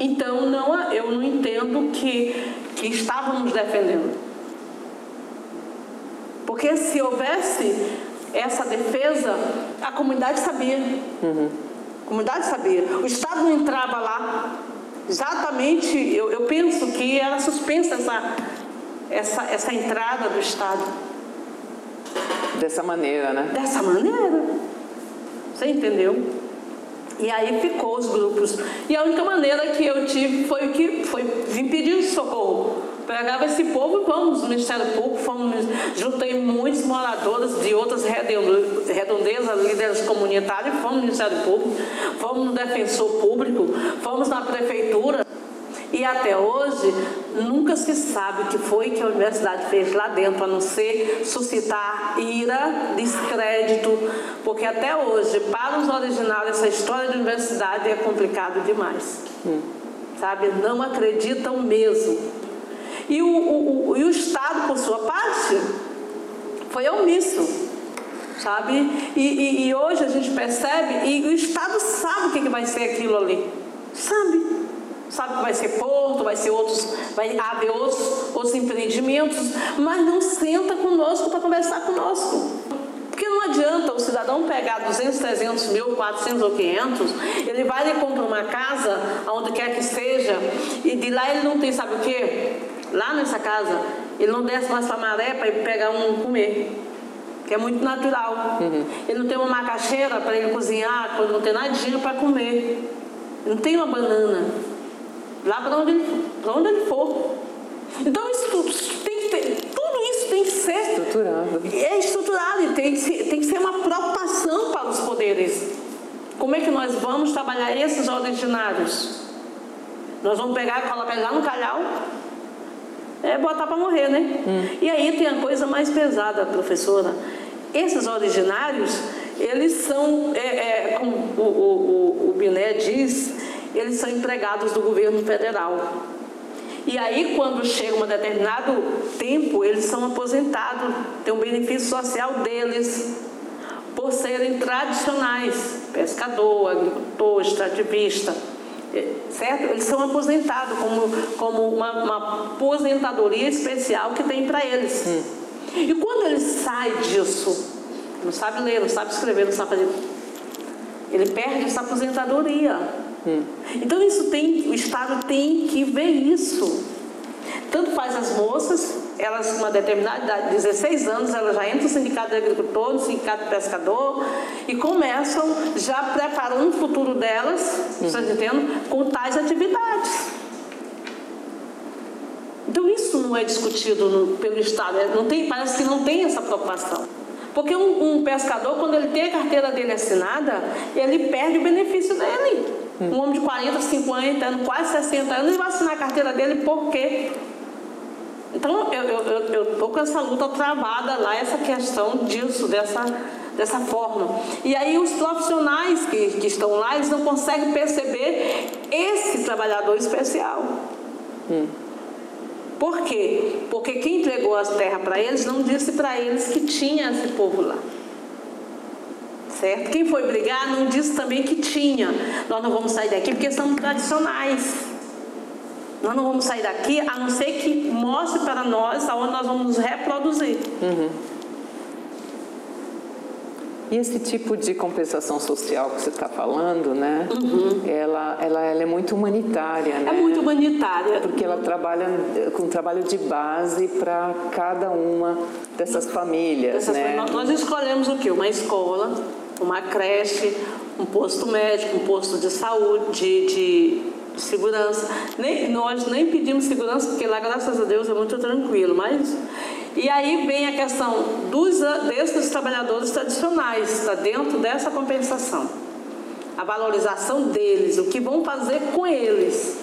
Então não, eu não entendo que, que estávamos defendendo. Porque se houvesse essa defesa, a comunidade sabia. Uhum. A comunidade sabia. O Estado não entrava lá Exatamente, eu, eu penso que era suspensa essa, essa, essa entrada do Estado. Dessa maneira, né? Dessa maneira. Você entendeu? E aí ficou os grupos. E a única maneira que eu tive foi que foi vim pedir socorro. Pegava esse povo e vamos no Ministério Público, fomos, juntei muitos moradores de outras redondezas, líderes comunitários, fomos no Ministério Público, fomos no Defensor Público, fomos na Prefeitura. E até hoje, nunca se sabe o que foi que a universidade fez lá dentro, a não ser suscitar ira, descrédito, porque até hoje, para os originários, essa história de universidade é complicado demais. Hum. Sabe? Não acreditam mesmo. E o, o, o, e o Estado, por sua parte, foi omisso, sabe? E, e, e, hoje a gente percebe, e o Estado sabe o que, que vai ser aquilo ali, sabe? Sabe que vai ser porto, vai ser outros, vai haver outros, outros empreendimentos, mas não senta conosco para conversar conosco. Porque não adianta o cidadão pegar 200, 300 mil, 400 ou 500, ele vai e compra uma casa, aonde quer que seja, e de lá ele não tem, sabe o quê? Lá nessa casa, ele não desce para maré para pegar um comer. Que é muito natural. Uhum. Ele não tem uma macaxeira para ele cozinhar, quando não tem nadinha para comer. Ele não tem uma banana. Lá para onde, ele, onde ele for. Então isso tudo, tem que ter, tudo isso tem que ser estruturado. É estruturado e tem que, tem que ser uma preocupação para os poderes. Como é que nós vamos trabalhar esses originários? Nós vamos pegar e colocar lá no calhau é botar para morrer, né? Hum. E aí tem a coisa mais pesada, professora. Esses originários, eles são, é, é, como o, o, o Biné diz, eles são empregados do governo federal. E aí, quando chega um determinado tempo, eles são aposentados, tem um benefício social deles, por serem tradicionais, pescador, agricultor, extrativista certo? Eles são aposentados como, como uma, uma aposentadoria especial que tem para eles. Hum. E quando ele sai disso, não sabe ler, não sabe escrever, não sabe fazer. Ele perde essa aposentadoria. Hum. Então isso tem, o Estado tem que ver isso. Tanto faz as moças, elas com uma determinada idade, 16 anos, elas já entram no sindicato de agricultor, no sindicato de pescador e começam já preparando o futuro delas, uhum. entendendo, com tais atividades. Então isso não é discutido no, pelo Estado, é, não tem, parece que não tem essa preocupação. Porque um, um, pescador, quando ele tem a carteira dele assinada, ele perde o benefício dele. Um homem de 40, 50 anos, quase 60 anos, ele vai assinar a carteira dele por quê? Então eu estou com essa luta travada lá, essa questão disso, dessa, dessa forma. E aí os profissionais que, que estão lá, eles não conseguem perceber esse trabalhador especial. Hum. Por quê? Porque quem entregou as terras para eles não disse para eles que tinha esse povo lá. Certo? Quem foi brigar não disse também que tinha. Nós não vamos sair daqui porque são tradicionais. Nós não vamos sair daqui a não ser que mostre para nós aonde nós vamos nos reproduzir. Uhum. E esse tipo de compensação social que você está falando, né? Uhum. Ela, ela, ela é muito humanitária, né? É muito humanitária. Porque ela trabalha com um trabalho de base para cada uma dessas famílias, né? Nós escolhemos o quê? Uma escola, uma creche, um posto médico, um posto de saúde, de, de segurança. Nem, nós nem pedimos segurança, porque lá, graças a Deus, é muito tranquilo. Mas. E aí vem a questão dos, desses trabalhadores tradicionais, está dentro dessa compensação. A valorização deles, o que vão fazer com eles.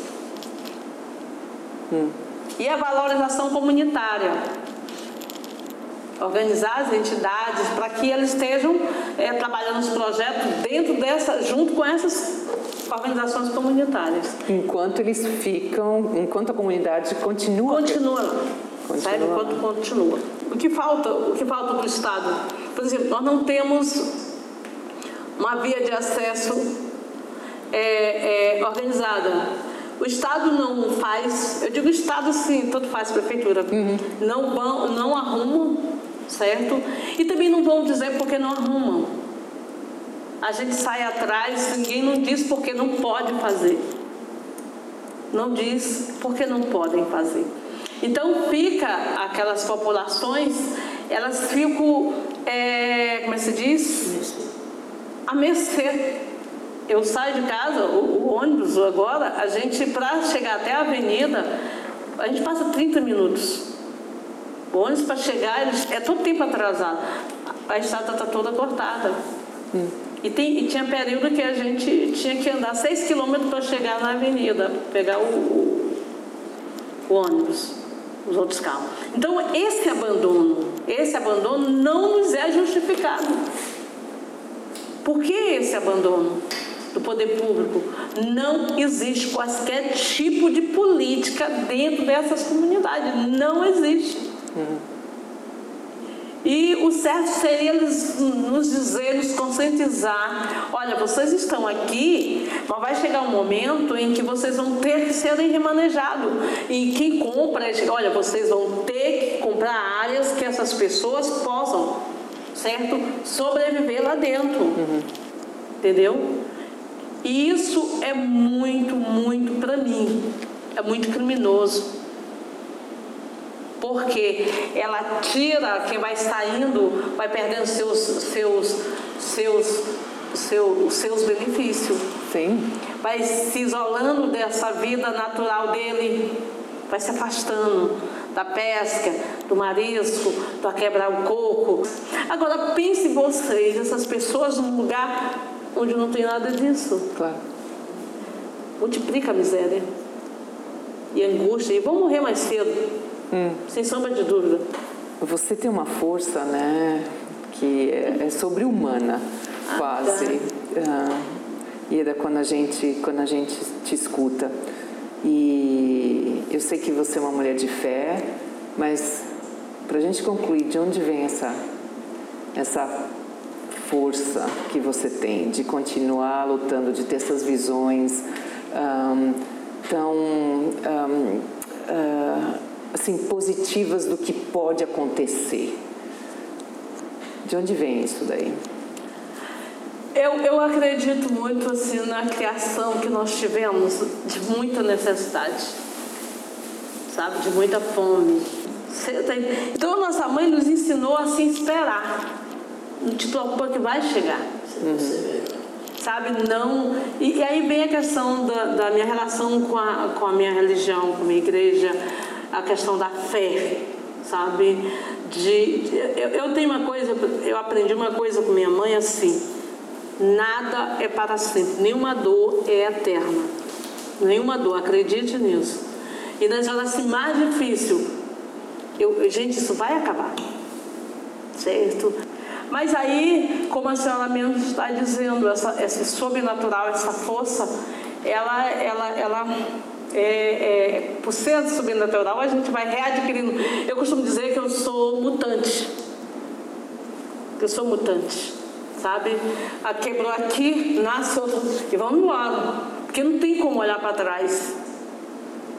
Hum. E a valorização comunitária. Organizar as entidades para que eles estejam é, trabalhando os projetos dentro dessa, junto com essas organizações comunitárias. Enquanto eles ficam, enquanto a comunidade continua. Continua. Continua. Sabe? Enquanto continua. O que falta, o que falta para o Estado? Por exemplo, nós não temos uma via de acesso é, é, organizada. O Estado não faz, eu digo Estado sim, tanto faz prefeitura, uhum. não não arrumam, certo? E também não vão dizer porque não arrumam a gente sai atrás, ninguém não diz porque não pode fazer. Não diz porque não podem fazer. Então fica aquelas populações, elas ficam, é, como é que se diz? A mercê. Eu saio de casa, o, o ônibus agora, a gente, para chegar até a avenida, a gente passa 30 minutos. O ônibus para chegar, é todo tempo atrasado. A estrada está toda cortada. Hum. E, tem, e, tinha período que a gente tinha que andar 6 quilômetros para chegar na avenida, pegar o, o, o, ônibus, os outros carros. Então, esse abandono, esse abandono não nos é justificado. Por que esse abandono do poder público? Não existe qualquer tipo de política dentro dessas comunidades. Não existe. E o certo seria eles nos dizer, nos conscientizar: olha, vocês estão aqui, mas vai chegar um momento em que vocês vão ter que serem remanejados. E quem compra, olha, vocês vão ter que comprar áreas que essas pessoas possam, certo? Sobreviver lá dentro. Uhum. Entendeu? E isso é muito, muito para mim, é muito criminoso porque ela tira quem vai saindo, vai perdendo seus, seus, seus, seus, seus benefícios. Sim. Vai se isolando dessa vida natural dele, vai se afastando da pesca, do marisco, do quebrar o coco. Agora pense vocês, essas pessoas num lugar onde não tem nada disso. Claro. Multiplica a miséria e a angústia e vão morrer mais cedo. Hum. Sem sombra de dúvida. Você tem uma força, né, que é, é sobre-humana, ah, quase. Tá. Ah, Ida, quando a gente quando a gente te escuta. E eu sei que você é uma mulher de fé, mas para a gente concluir, de onde vem essa essa força que você tem de continuar lutando, de ter essas visões um, tão um, uh, assim positivas do que pode acontecer. De onde vem isso daí? Eu, eu acredito muito assim na criação que nós tivemos de muita necessidade, sabe, de muita fome. Então nossa mãe nos ensinou a se esperar. Não te preocupa que vai chegar. Uhum. Sabe, não. E, e, aí vem a questão da, da minha relação com a, com a minha religião, com a minha igreja a questão da fé, sabe? De, de eu, eu tenho uma coisa, eu aprendi uma coisa com minha mãe assim: nada é para sempre, nenhuma dor é eterna, nenhuma dor, acredite nisso. E nas horas assim, mais difícil, eu, gente, isso vai acabar, certo? Mas aí, como a senhora mesmo está dizendo, essa, esse sobrenatural, essa força, ela, ela, ela é, é, por ser sobrenatural, a gente vai readquirindo. Eu costumo dizer que eu sou mutante. Eu sou mutante. Sabe? A quebrou aqui, nasce outro. E vamos embora. Porque não tem como olhar para trás.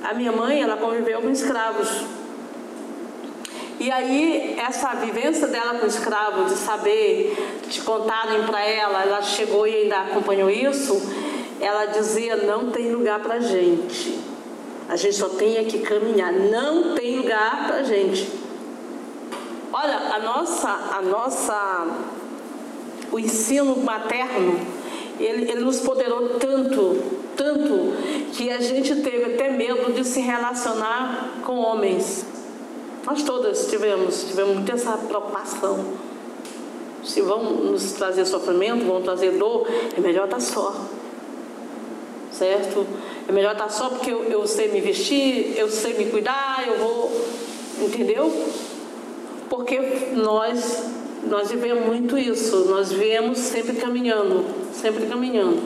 A minha mãe, ela conviveu com escravos. E aí, essa vivência dela com escravos, de saber, de contarem para ela, ela chegou e ainda acompanhou isso ela dizia: não tem lugar para gente. A gente só tem é que caminhar. Não tem lugar para gente. Olha, a nossa, a nossa, o ensino materno, ele, ele nos poderou tanto, tanto, que a gente teve até medo de se relacionar com homens. Nós todas tivemos, tivemos muito essa preocupação. Se vão nos trazer sofrimento, vão trazer dor, é melhor estar só certo? É melhor estar só porque eu, eu sei me vestir, eu sei me cuidar, eu vou. Entendeu? Porque nós, nós vivemos muito isso, nós viemos sempre caminhando, sempre caminhando.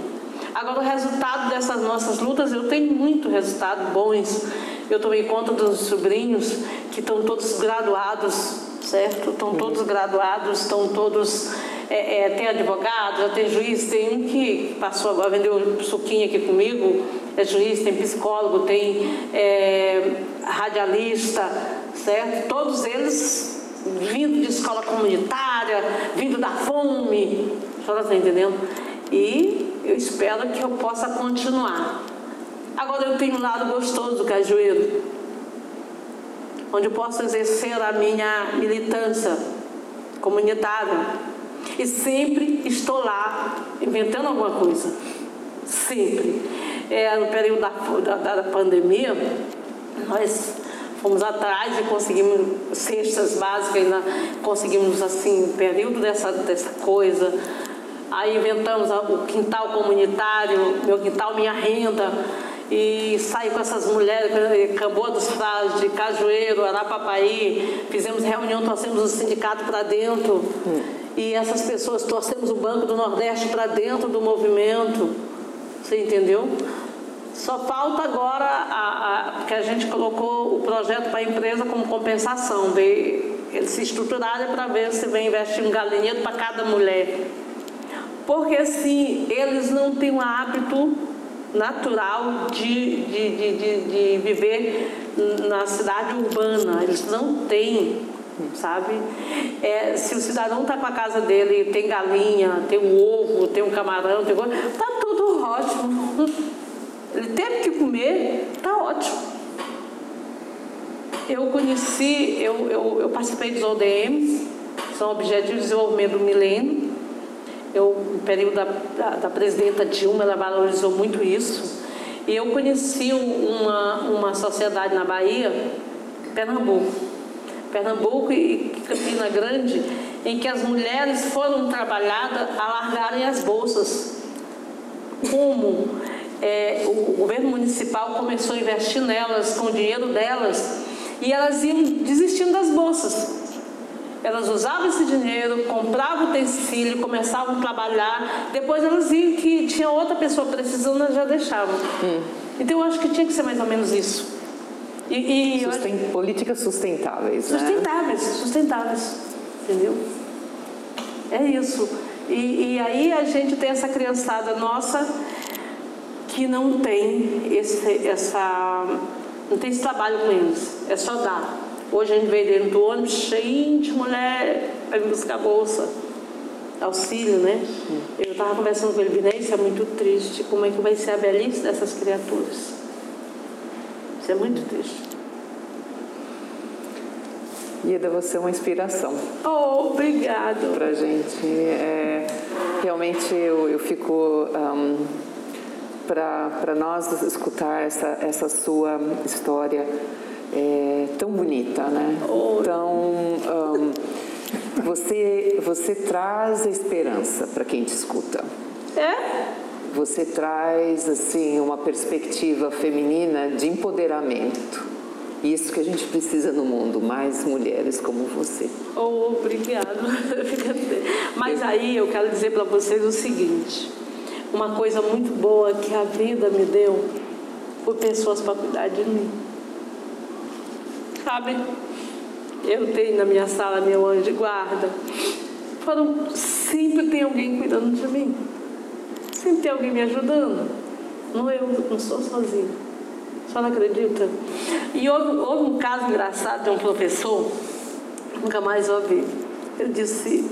Agora, o resultado dessas nossas lutas, eu tenho muito resultado bons. Eu tomei conta dos sobrinhos que estão todos graduados, certo? Estão todos graduados, estão todos é, é, tem advogado, já tem juiz, tem um que passou agora, vendeu suquinho aqui comigo, é juiz, tem psicólogo, tem é, radialista, certo? Todos eles vindo de escola comunitária, vindo da fome, senhora está entendendo? E eu espero que eu possa continuar. Agora eu tenho um lado gostoso do cajueiro, onde eu posso exercer a minha militância comunitária e sempre estou lá inventando alguma coisa. Sempre. É, no período da, da, da pandemia, nós fomos atrás e conseguimos cestas básicas, conseguimos assim, período dessa, dessa coisa. Aí inventamos o quintal comunitário, meu quintal, minha renda e saí com essas mulheres, Camboa dos Frases, de Cajueiro, Arapapaí, fizemos reunião, trouxemos o sindicato para dentro. Hum e essas pessoas torcemos o Banco do Nordeste para dentro do movimento. Você entendeu? Só falta agora a, a, que a gente colocou o projeto para a empresa como compensação, ver eles se estruturarem para ver se vem investir um galinheiro para cada mulher. Porque assim, eles não têm um hábito natural de, de, de, de, de viver na cidade urbana, eles não têm sabe? É, se o cidadão está com a casa dele, tem galinha, tem um ovo, tem um camarão, tem coisa, tá tudo ótimo. Ele teve que comer, tá ótimo. Eu conheci, eu, eu, eu participei dos ODMs, são Objetivos de Desenvolvimento do Milênio. Eu, no período da, da, da presidenta Dilma, ela valorizou muito isso. E eu conheci uma, uma sociedade na Bahia, Pernambuco, Pernambuco e Campina Grande, em que as mulheres foram trabalhadas a largarem as bolsas. Como é, o governo municipal começou a investir nelas com o dinheiro delas e elas iam desistindo das bolsas. Elas usavam esse dinheiro, compravam utensílio, começavam a trabalhar, depois elas viam que tinha outra pessoa precisando, elas já deixavam. Hum. Então eu acho que tinha que ser mais ou menos isso. E, e políticas sustentáveis. Né? Sustentáveis, né? sustentáveis. Entendeu? É isso. E, e, aí a gente tem essa criançada nossa que não tem esse, essa. não tem esse trabalho com eles. É só dar. Hoje a gente veio dentro do ônibus cheio de mulher para vir buscar bolsa. Auxílio, né? Eu estava conversando com ele, isso é muito triste. Como é que vai ser a velhice dessas criaturas? Isso é muito triste. Ieda, você é uma inspiração. Oh, obrigado. Pra gente. É, realmente eu, eu fico. Um, para nós escutar essa, essa sua história, é tão bonita, né? Oh. Então, um, você, você traz a esperança para quem te escuta. É? Você traz assim uma perspectiva feminina de empoderamento. Isso que a gente precisa no mundo, mais mulheres como você. Oh, obrigado. [LAUGHS] Mas aí eu quero dizer para vocês o seguinte: uma coisa muito boa que a vida me deu foi pessoas para cuidar de mim. Sabe? Eu tenho na minha sala meu anjo de guarda. Foram, sempre tem alguém cuidando de mim. Sempre tem alguém me ajudando. Não eu não sou sozinha. Só não acredita? E houve, houve um caso engraçado de um professor, nunca mais ouvi. Ele disse,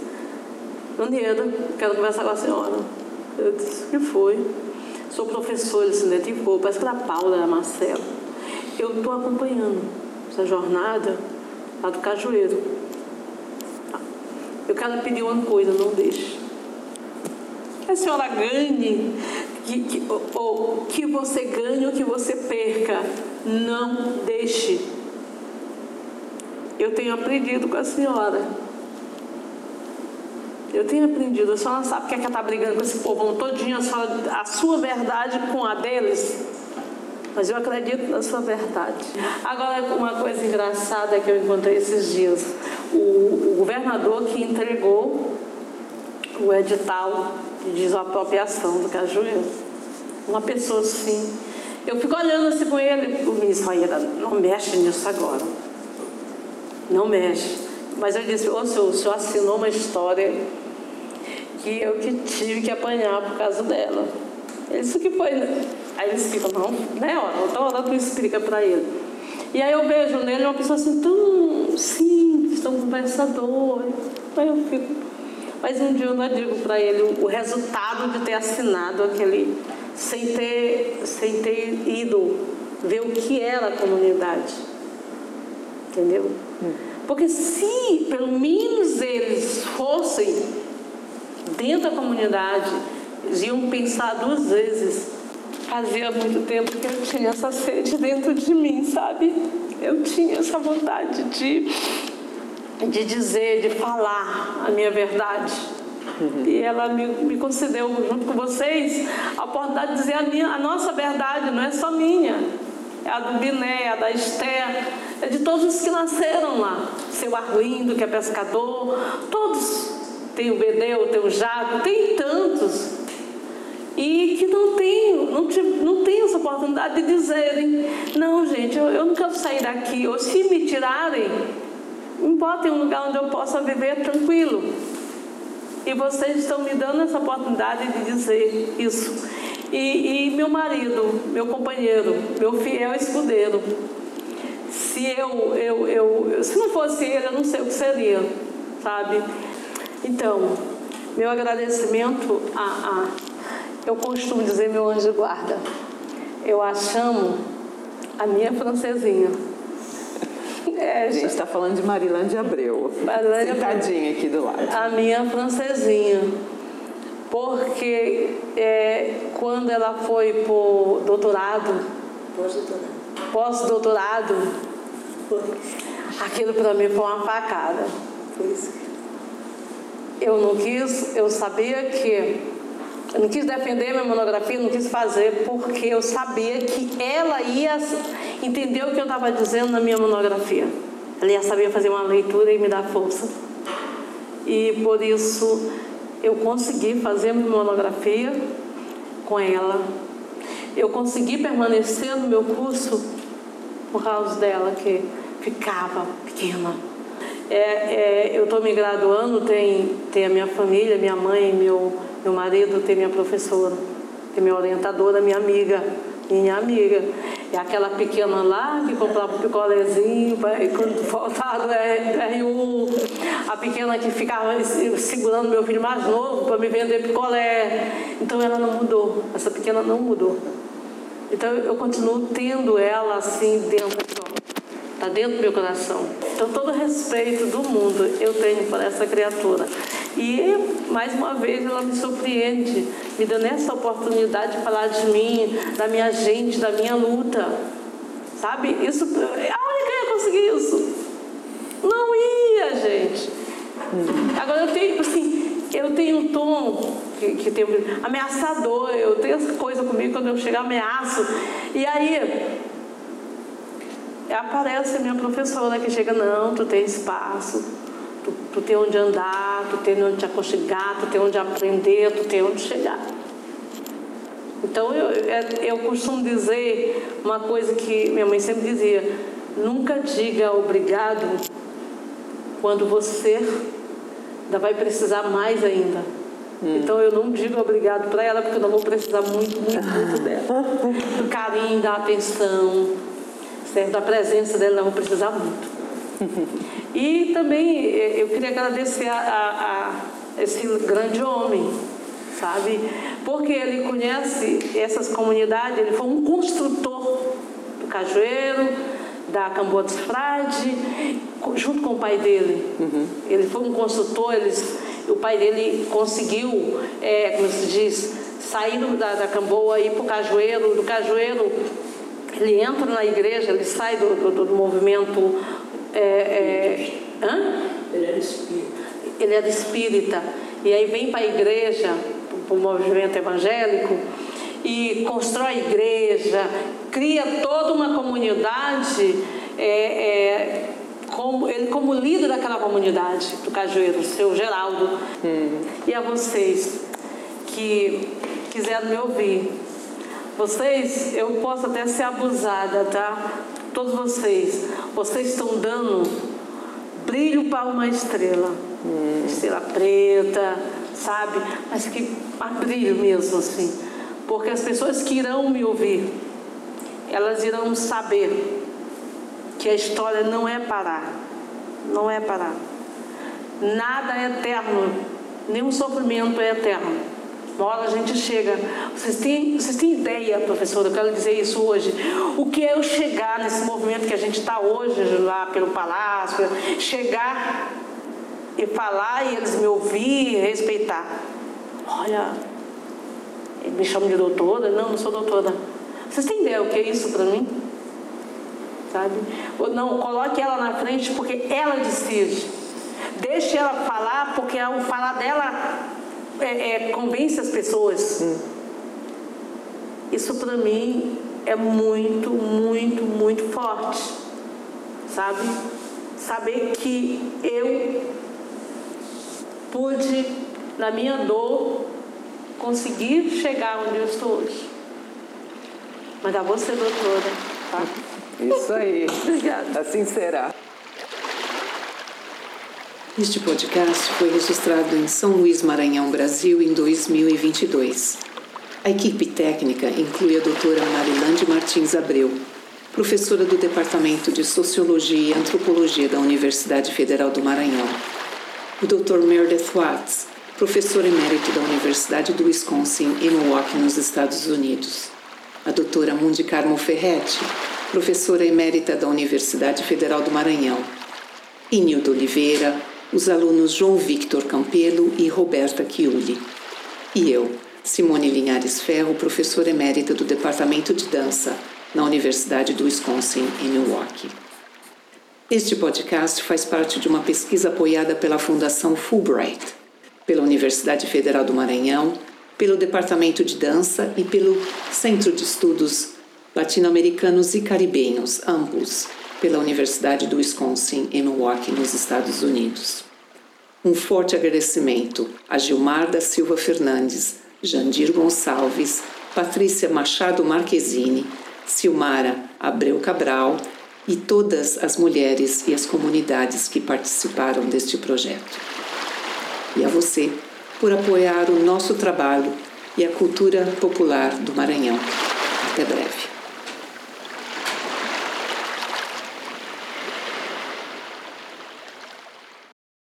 Donieda, quero conversar com a senhora. Eu disse, o que foi? Sou professor, ele se identificou, parece que era Paula, era Marcelo. Eu estou acompanhando essa jornada lá do Cajueiro. Eu quero pedir uma coisa, não deixe. A senhora ganhe, que, que, ou, que você ganhe ou que você perca, não deixe. Eu tenho aprendido com a senhora. Eu tenho aprendido, a senhora sabe que é que está brigando com esse povo todinho, a, senhora, a sua verdade com a deles. Mas eu acredito na sua verdade. Agora, uma coisa engraçada que eu encontrei esses dias: o, o governador que entregou o edital desapropriação do Cajueiro. Uma pessoa assim. Eu fico olhando assim com ele, o ministro Raíra, não mexe nisso agora. Não mexe. Mas eu disse, ô senhor, o senhor assinou uma história que eu que tive que apanhar por causa dela. Isso que foi. Aí eles ficam, não, né? Ó, outra hora tu explica para ele. E aí eu vejo nele uma pessoa assim tão simples, tão conversador. Aí eu fico. Mas um dia eu não digo para ele o, resultado de ter assinado aquele. sem ter, sem ter ido ver o que era a comunidade. Entendeu? Porque se pelo menos eles fossem dentro da comunidade, eles iam pensar duas vezes. Fazia muito tempo que eu tinha essa sede dentro de mim, sabe? Eu tinha essa vontade de, de dizer, de falar a minha verdade. Uhum. E ela me, me concedeu, junto com vocês, a oportunidade de dizer a, minha, a nossa verdade, não é só minha. É a do Biné, é a da Esther, é de todos os que nasceram lá. Seu Arlindo, que é pescador, todos. Tem o Bedeu, tem o Jaco, tem tantos e que não tenho, não, não tenho essa oportunidade de dizerem, não gente, eu, eu não quero sair daqui, ou se me tirarem, me botem um lugar onde eu possa viver tranquilo. E vocês estão me dando essa oportunidade de dizer isso. E, e meu marido, meu companheiro, meu fiel escudeiro, se eu, eu, eu, se não fosse ele, eu não sei o que seria, sabe? Então, meu agradecimento a, a eu costumo dizer meu anjo guarda. Eu a chamo a minha francesinha. É, a gente está falando de Marilândia Abreu. Marilândia Sentadinha aqui do lado. A minha francesinha. Porque é, quando ela foi por doutorado, pós-doutorado, pós-doutorado, aquilo para mim foi uma facada. Por isso. Eu não quis, eu sabia que eu não quis defender minha monografia, não quis fazer, porque eu sabia que ela ia entender o que eu estava dizendo na minha monografia. Ela ia saber fazer uma leitura e me dar força. E por isso eu consegui fazer minha monografia com ela. Eu consegui permanecer no meu curso por causa dela, que ficava pequena. É, é, eu estou me graduando, tem, tem a minha família, minha mãe, meu meu marido tem minha professora, tem minha orientadora, minha amiga, minha amiga. É aquela pequena lá que comprava um picolézinho, quando faltava RU, a pequena que ficava segurando meu filho mais novo para me vender picolé. Então ela não mudou, essa pequena não mudou. Então eu continuo tendo ela assim dentro, está dentro do meu coração. Então todo respeito do mundo eu tenho por essa criatura. E, mais uma vez, ela me surpreende, me dando essa oportunidade de falar de mim, da minha gente, da minha luta. Sabe? Isso é a única conseguir isso. Não ia, gente. Agora eu tenho, assim, eu tenho um tom que, que tem ameaçador, eu tenho essa coisa comigo quando eu chego ameaço. E aí aparece a minha professora que chega, não, tu tem espaço, tu, tu tem onde andar, tu tem onde te aconchegar, tu tem onde aprender, tu tem onde chegar. Então eu, é, eu costumo dizer uma coisa que minha mãe sempre dizia, nunca diga obrigado quando você ainda vai precisar mais ainda. Hum. Então eu não digo obrigado para ela porque eu não vou precisar muito, muito, muito dela. [LAUGHS] Do carinho, da atenção, certo? da presença dela, eu vou precisar muito. [LAUGHS] E também eh, eu queria agradecer a, a, a esse grande homem, sabe? Porque ele conhece essas comunidades, ele foi um construtor do Cajueiro, da Camboa dos Frade, junto com o pai dele. Uhum. Ele foi um construtor, eles, o pai dele conseguiu, é, como se diz, sair da, da Camboa e ir para o Cajueiro, do Cajueiro ele entra na igreja, ele sai do, do, do movimento. É, é, ele era espírita. Ele era espírita. E aí vem para a igreja, para o movimento evangélico, e constrói igreja, cria toda uma comunidade, é, é, como, ele como líder daquela comunidade do Cajueiro, o seu Geraldo. Hum. E a vocês que quiseram me ouvir. Vocês, eu posso até ser abusada, tá? Todos vocês, vocês estão dando brilho para uma estrela. Hum. Estrela preta, sabe? Mas que brilho mesmo, assim porque as pessoas que irão me ouvir, elas irão saber que a história não é parar, não é parar. Nada é eterno, nenhum sofrimento é eterno. Hora a gente chega. Vocês têm, vocês têm ideia, professora, eu quero dizer isso hoje. O que é eu chegar nesse movimento que a gente está hoje, lá pelo palácio, chegar e falar e eles me ouvir respeitar. Olha, me chamam de doutora. Não, não sou doutora. Vocês têm ideia o que é isso para mim? Sabe? Não, coloque ela na frente porque ela decide. Deixe ela falar porque o falar dela é, é, convence as pessoas. Hum. Isso para mim é muito, muito, muito forte. Sabe? Saber que eu pude, na minha dor, conseguir chegar onde eu estou hoje. Mas a você, doutora, tá? Isso aí. [LAUGHS] Obrigada. Assim será. Este podcast foi registrado em São Luís, Maranhão, Brasil, em 2022. A equipe técnica inclui a doutora Marilande Martins Abreu, professora do Departamento de Sociologia e Antropologia da Universidade Federal do Maranhão, o Dr. Meredith Watts, professor emérito da Universidade do Wisconsin em Milwaukee, nos Estados Unidos. A doutora Mundi Carmo Ferretti, professora emérita da Universidade Federal do Maranhão. E Nildo Oliveira, os alunos João Victor Campelo e Roberta Chiuli. E eu, Simone Linhares Ferro, professora emérita do Departamento de Dança na Universidade do Wisconsin, em Milwaukee. Este podcast faz parte de uma pesquisa apoiada pela Fundação Fulbright pela Universidade Federal do Maranhão, pelo Departamento de Dança e pelo Centro de Estudos Latino-Americanos e Caribenhos, ambos, pela Universidade do Wisconsin, em Milwaukee, nos Estados Unidos. Um forte agradecimento a Gilmar da Silva Fernandes, Jandir Gonçalves, Patrícia Machado Marquezine, Silmara Abreu Cabral e todas as mulheres e as comunidades que participaram deste projeto e a você por apoiar o nosso trabalho e a cultura popular do Maranhão. Até breve.